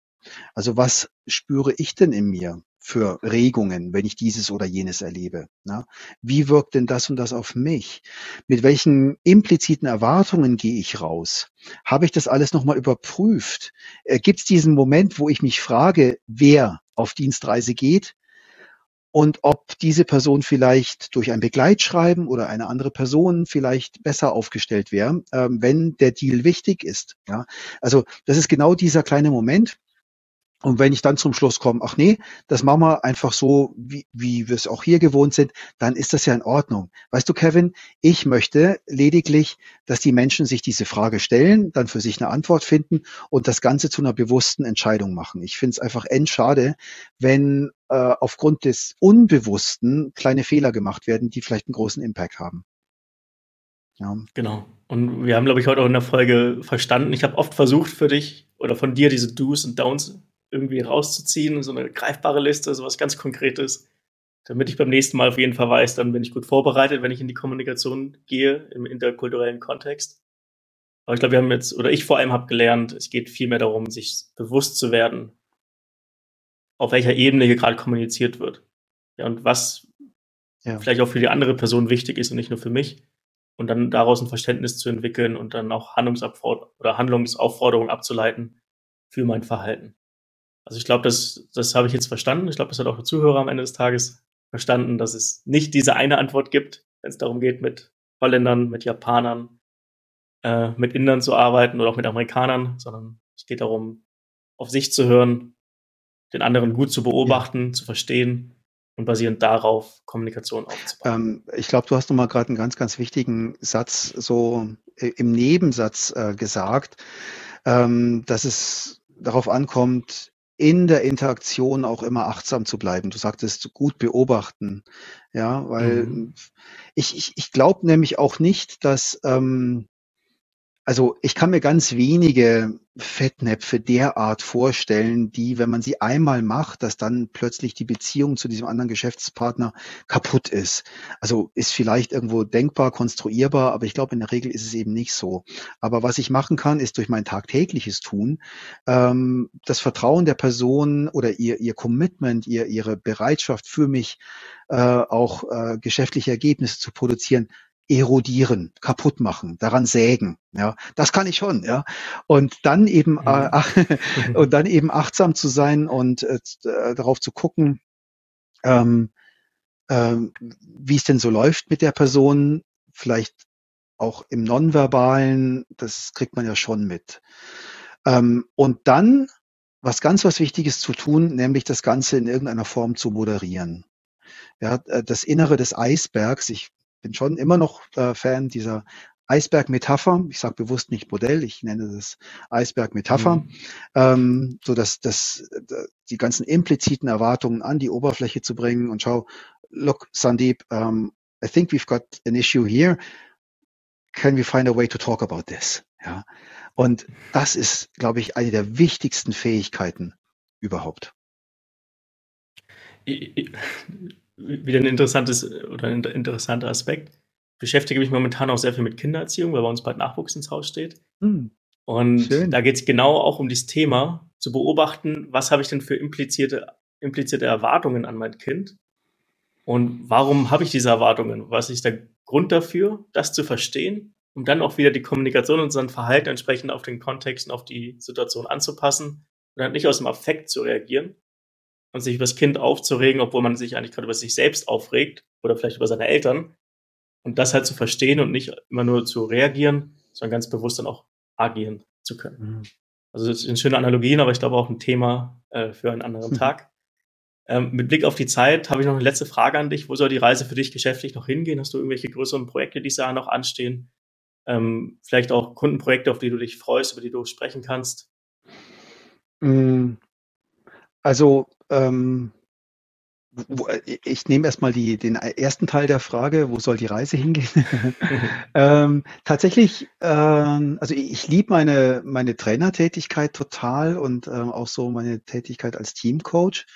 Also was spüre ich denn in mir für Regungen, wenn ich dieses oder jenes erlebe? Na? Wie wirkt denn das und das auf mich? Mit welchen impliziten Erwartungen gehe ich raus? Habe ich das alles nochmal überprüft? Äh, Gibt es diesen Moment, wo ich mich frage, wer auf Dienstreise geht? und ob diese Person vielleicht durch ein Begleitschreiben oder eine andere Person vielleicht besser aufgestellt wäre, ähm, wenn der Deal wichtig ist. Ja, also das ist genau dieser kleine Moment, und wenn ich dann zum Schluss komme, ach nee, das machen wir einfach so, wie, wie wir es auch hier gewohnt sind, dann ist das ja in Ordnung. Weißt du, Kevin, ich möchte lediglich, dass die Menschen sich diese Frage stellen, dann für sich eine Antwort finden und das Ganze zu einer bewussten Entscheidung machen. Ich finde es einfach endschade, wenn äh, aufgrund des Unbewussten kleine Fehler gemacht werden, die vielleicht einen großen Impact haben. Ja. Genau. Und wir haben, glaube ich, heute auch in der Folge verstanden. Ich habe oft versucht für dich oder von dir diese Do's und Don'ts irgendwie rauszuziehen, so eine greifbare Liste, so was ganz Konkretes, damit ich beim nächsten Mal auf jeden Fall weiß, dann bin ich gut vorbereitet, wenn ich in die Kommunikation gehe, im interkulturellen Kontext. Aber ich glaube, wir haben jetzt, oder ich vor allem habe gelernt, es geht viel mehr darum, sich bewusst zu werden, auf welcher Ebene hier gerade kommuniziert wird. Ja, und was ja. vielleicht auch für die andere Person wichtig ist und nicht nur für mich. Und dann daraus ein Verständnis zu entwickeln und dann auch Handlungsaufforderungen oder Handlungsaufforderungen abzuleiten für mein Verhalten. Also ich glaube, das, das habe ich jetzt verstanden. Ich glaube, das hat auch der Zuhörer am Ende des Tages verstanden, dass es nicht diese eine Antwort gibt, wenn es darum geht, mit Holländern, mit Japanern, äh, mit Indern zu arbeiten oder auch mit Amerikanern, sondern es geht darum, auf sich zu hören, den anderen gut zu beobachten, ja. zu verstehen und basierend darauf Kommunikation aufzubauen. Ähm, ich glaube, du hast nochmal gerade einen ganz, ganz wichtigen Satz so äh, im Nebensatz äh, gesagt, ähm, dass es darauf ankommt, in der Interaktion auch immer achtsam zu bleiben. Du sagtest gut beobachten, ja, weil mhm. ich, ich, ich glaube nämlich auch nicht, dass ähm, also ich kann mir ganz wenige Fettnäpfe derart vorstellen, die, wenn man sie einmal macht, dass dann plötzlich die Beziehung zu diesem anderen Geschäftspartner kaputt ist. Also ist vielleicht irgendwo denkbar, konstruierbar, aber ich glaube, in der Regel ist es eben nicht so. Aber was ich machen kann, ist durch mein tagtägliches Tun ähm, das Vertrauen der Person oder ihr, ihr Commitment, ihr, ihre Bereitschaft für mich äh, auch äh, geschäftliche Ergebnisse zu produzieren, erodieren, kaputt machen, daran sägen. Ja, das kann ich schon. Ja, und dann eben äh, und dann eben achtsam zu sein und äh, äh, darauf zu gucken, ähm, äh, wie es denn so läuft mit der Person. Vielleicht auch im Nonverbalen, das kriegt man ja schon mit. Ähm, und dann was ganz was Wichtiges zu tun, nämlich das Ganze in irgendeiner Form zu moderieren. Ja, äh, das Innere des Eisbergs, ich bin schon immer noch äh, Fan dieser Eisberg-Metapher. Ich sage bewusst nicht Modell, ich nenne das Eisberg-Metapher, mhm. ähm, so dass das, die ganzen impliziten Erwartungen an die Oberfläche zu bringen und schau, look, Sandeep, um, I think we've got an issue here. Can we find a way to talk about this? Ja. Und das ist, glaube ich, eine der wichtigsten Fähigkeiten überhaupt wieder ein interessantes oder ein interessanter Aspekt. Beschäftige mich momentan auch sehr viel mit Kindererziehung, weil bei uns bald Nachwuchs ins Haus steht. Hm. Und Schön. da geht es genau auch um dieses Thema, zu beobachten, was habe ich denn für implizierte, implizierte Erwartungen an mein Kind und warum habe ich diese Erwartungen? Was ist der Grund dafür, das zu verstehen, um dann auch wieder die Kommunikation und sein Verhalten entsprechend auf den Kontext und auf die Situation anzupassen und dann nicht aus dem Affekt zu reagieren, und sich über das Kind aufzuregen, obwohl man sich eigentlich gerade über sich selbst aufregt oder vielleicht über seine Eltern, Und das halt zu verstehen und nicht immer nur zu reagieren, sondern ganz bewusst dann auch agieren zu können. Mhm. Also das sind schöne Analogien, aber ich glaube auch ein Thema äh, für einen anderen mhm. Tag. Ähm, mit Blick auf die Zeit habe ich noch eine letzte Frage an dich. Wo soll die Reise für dich geschäftlich noch hingehen? Hast du irgendwelche größeren Projekte, die da noch anstehen? Ähm, vielleicht auch Kundenprojekte, auf die du dich freust, über die du sprechen kannst? Mm, also ähm, äh, ich nehme erstmal die, den ersten Teil der Frage, wo soll die Reise hingehen? ähm, tatsächlich, ähm, also ich, ich liebe meine, meine Trainertätigkeit total und ähm, auch so meine Tätigkeit als Teamcoach.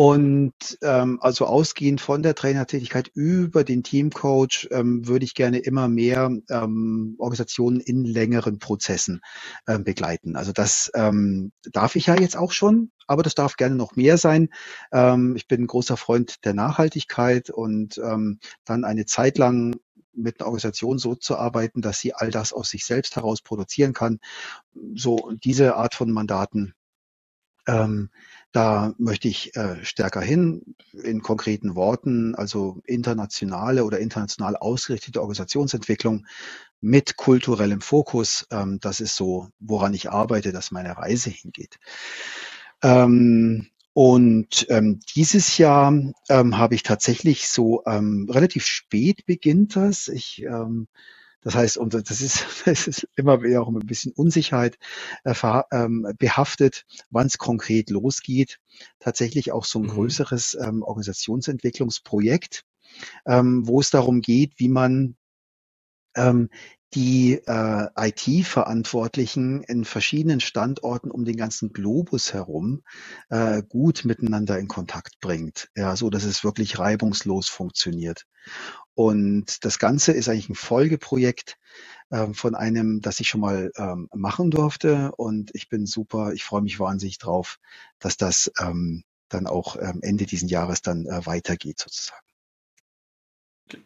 Und ähm, also ausgehend von der Trainertätigkeit über den Teamcoach ähm, würde ich gerne immer mehr ähm, Organisationen in längeren Prozessen ähm, begleiten. Also das ähm, darf ich ja jetzt auch schon, aber das darf gerne noch mehr sein. Ähm, ich bin ein großer Freund der Nachhaltigkeit und ähm, dann eine Zeit lang mit einer Organisation so zu arbeiten, dass sie all das aus sich selbst heraus produzieren kann. So diese Art von Mandaten ähm, da möchte ich äh, stärker hin, in konkreten Worten, also internationale oder international ausgerichtete Organisationsentwicklung mit kulturellem Fokus. Ähm, das ist so, woran ich arbeite, dass meine Reise hingeht. Ähm, und ähm, dieses Jahr ähm, habe ich tatsächlich so ähm, relativ spät beginnt das. Ich ähm, das heißt, und das ist, das ist immer wieder auch ein bisschen Unsicherheit äh, ähm, behaftet, wann es konkret losgeht. Tatsächlich auch so ein mhm. größeres ähm, Organisationsentwicklungsprojekt, ähm, wo es darum geht, wie man ähm, die äh, IT-Verantwortlichen in verschiedenen Standorten um den ganzen Globus herum äh, gut miteinander in Kontakt bringt, ja, so dass es wirklich reibungslos funktioniert. Und das Ganze ist eigentlich ein Folgeprojekt ähm, von einem, das ich schon mal ähm, machen durfte. Und ich bin super, ich freue mich wahnsinnig drauf, dass das ähm, dann auch ähm, Ende diesen Jahres dann äh, weitergeht sozusagen.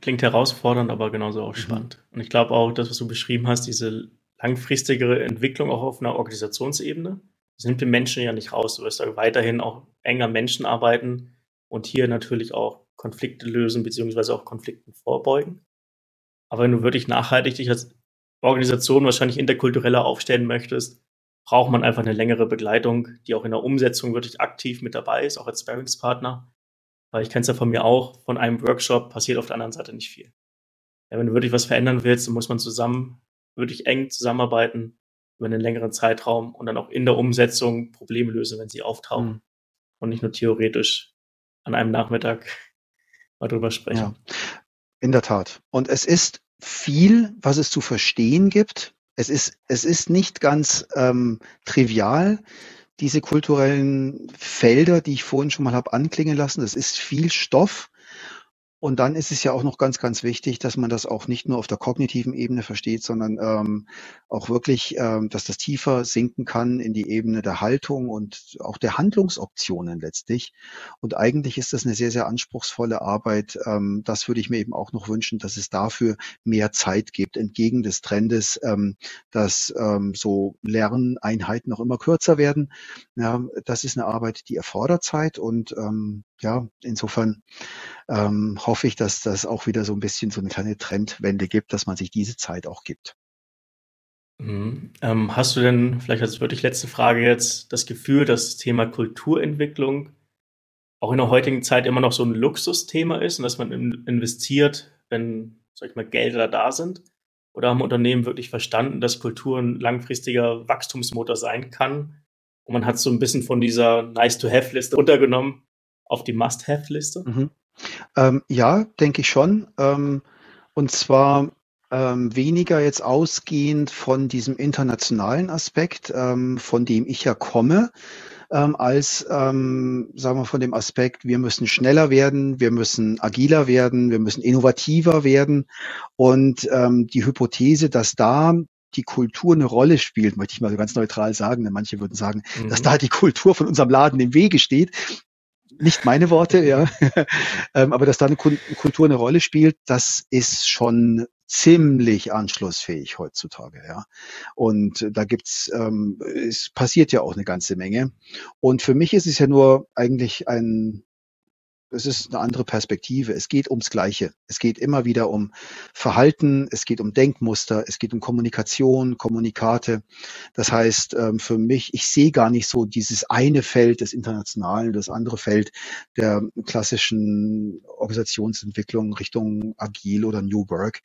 Klingt herausfordernd, aber genauso auch mhm. spannend. Und ich glaube auch, das, was du beschrieben hast, diese langfristigere Entwicklung auch auf einer Organisationsebene, das nimmt den Menschen ja nicht raus. Du wirst da weiterhin auch enger Menschen arbeiten und hier natürlich auch Konflikte lösen, beziehungsweise auch Konflikten vorbeugen. Aber wenn du wirklich nachhaltig dich als Organisation wahrscheinlich interkultureller aufstellen möchtest, braucht man einfach eine längere Begleitung, die auch in der Umsetzung wirklich aktiv mit dabei ist, auch als Sparringspartner. Weil ich kenne es ja von mir auch, von einem Workshop passiert auf der anderen Seite nicht viel. Ja, wenn du wirklich was verändern willst, dann muss man zusammen, wirklich eng zusammenarbeiten über einen längeren Zeitraum und dann auch in der Umsetzung Probleme lösen, wenn sie auftauchen. Mhm. Und nicht nur theoretisch an einem Nachmittag mal drüber sprechen. Ja, in der Tat. Und es ist viel, was es zu verstehen gibt. Es ist, es ist nicht ganz ähm, trivial, diese kulturellen Felder, die ich vorhin schon mal habe anklingen lassen. Es ist viel Stoff. Und dann ist es ja auch noch ganz, ganz wichtig, dass man das auch nicht nur auf der kognitiven Ebene versteht, sondern ähm, auch wirklich, ähm, dass das tiefer sinken kann in die Ebene der Haltung und auch der Handlungsoptionen letztlich. Und eigentlich ist das eine sehr, sehr anspruchsvolle Arbeit. Ähm, das würde ich mir eben auch noch wünschen, dass es dafür mehr Zeit gibt, entgegen des Trendes, ähm, dass ähm, so Lerneinheiten noch immer kürzer werden. Ja, das ist eine Arbeit, die erfordert Zeit und ähm, ja, insofern ähm, hoffe ich, dass das auch wieder so ein bisschen so eine kleine Trendwende gibt, dass man sich diese Zeit auch gibt. Mhm. Ähm, hast du denn, vielleicht als wirklich letzte Frage jetzt, das Gefühl, dass das Thema Kulturentwicklung auch in der heutigen Zeit immer noch so ein Luxusthema ist und dass man investiert, wenn, sag ich mal, Gelder da sind? Oder haben Unternehmen wirklich verstanden, dass Kultur ein langfristiger Wachstumsmotor sein kann? Und man hat so ein bisschen von dieser Nice-to-Have-Liste runtergenommen auf die Must-Have-Liste? Mhm. Ähm, ja, denke ich schon. Ähm, und zwar ähm, weniger jetzt ausgehend von diesem internationalen Aspekt, ähm, von dem ich ja komme, ähm, als, ähm, sagen wir, von dem Aspekt, wir müssen schneller werden, wir müssen agiler werden, wir müssen innovativer werden. Und die Hypothese, dass da die Kultur eine Rolle spielt, möchte ich mal so ganz neutral sagen, denn manche würden sagen, mhm. dass da die Kultur von unserem Laden im Wege steht nicht meine Worte, ja. ähm, aber dass da eine Kultur eine Rolle spielt, das ist schon ziemlich anschlussfähig heutzutage, ja. Und da gibt's, ähm, es passiert ja auch eine ganze Menge. Und für mich ist es ja nur eigentlich ein es ist eine andere Perspektive. Es geht ums Gleiche. Es geht immer wieder um Verhalten, es geht um Denkmuster, es geht um Kommunikation, Kommunikate. Das heißt, ähm, für mich, ich sehe gar nicht so dieses eine Feld des Internationalen, das andere Feld der klassischen Organisationsentwicklung Richtung Agil oder New Work.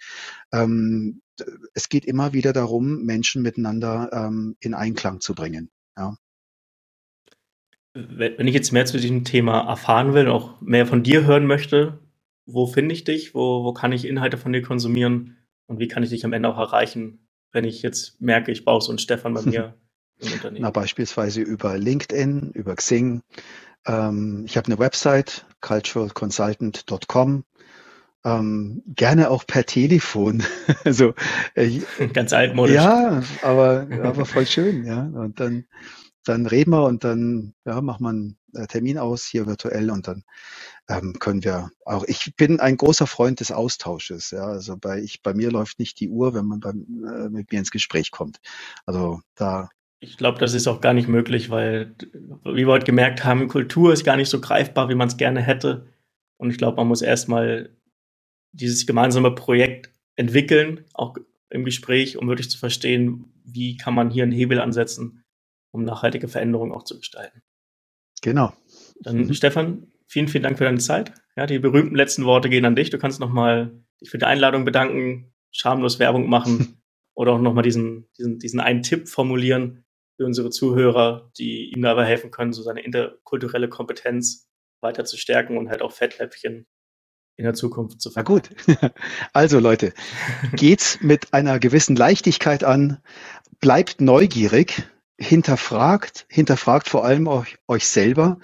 Ähm, es geht immer wieder darum, Menschen miteinander ähm, in Einklang zu bringen. Ja wenn ich jetzt mehr zu diesem Thema erfahren will und auch mehr von dir hören möchte, wo finde ich dich? Wo, wo kann ich Inhalte von dir konsumieren? Und wie kann ich dich am Ende auch erreichen, wenn ich jetzt merke, ich brauche so einen Stefan bei mir im Unternehmen? Na, beispielsweise über LinkedIn, über Xing. Ähm, ich habe eine Website, culturalconsultant.com. Ähm, gerne auch per Telefon. also äh, ganz altmodisch. Ja, aber aber voll schön, ja. Und dann dann reden wir und dann ja, machen wir einen äh, Termin aus hier virtuell und dann ähm, können wir auch. Ich bin ein großer Freund des Austausches. Ja, also bei ich bei mir läuft nicht die Uhr, wenn man beim, äh, mit mir ins Gespräch kommt. Also da. Ich glaube, das ist auch gar nicht möglich, weil wie wir heute gemerkt haben, Kultur ist gar nicht so greifbar, wie man es gerne hätte. Und ich glaube, man muss erstmal dieses gemeinsame Projekt entwickeln, auch im Gespräch, um wirklich zu verstehen, wie kann man hier einen Hebel ansetzen, um nachhaltige Veränderungen auch zu gestalten. Genau. Dann, mhm. Stefan, vielen, vielen Dank für deine Zeit. Ja, die berühmten letzten Worte gehen an dich. Du kannst nochmal dich für die Einladung bedanken, schamlos Werbung machen oder auch nochmal diesen, diesen, diesen einen Tipp formulieren für unsere Zuhörer, die ihm dabei helfen können, so seine interkulturelle Kompetenz weiter zu stärken und halt auch Fettläppchen in der Zukunft zu vermeiden. Na gut. Also Leute, geht's mit einer gewissen Leichtigkeit an, bleibt neugierig, hinterfragt, hinterfragt vor allem euch, euch selber,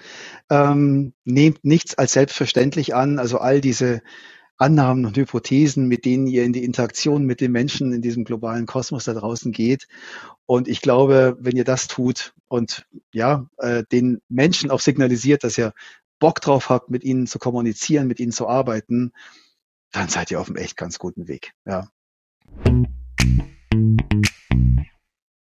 ähm, nehmt nichts als selbstverständlich an, also all diese Annahmen und Hypothesen, mit denen ihr in die Interaktion mit den Menschen in diesem globalen Kosmos da draußen geht. Und ich glaube, wenn ihr das tut und ja, äh, den Menschen auch signalisiert, dass ihr Bock drauf habt, mit ihnen zu kommunizieren, mit ihnen zu arbeiten, dann seid ihr auf einem echt ganz guten Weg. Ja.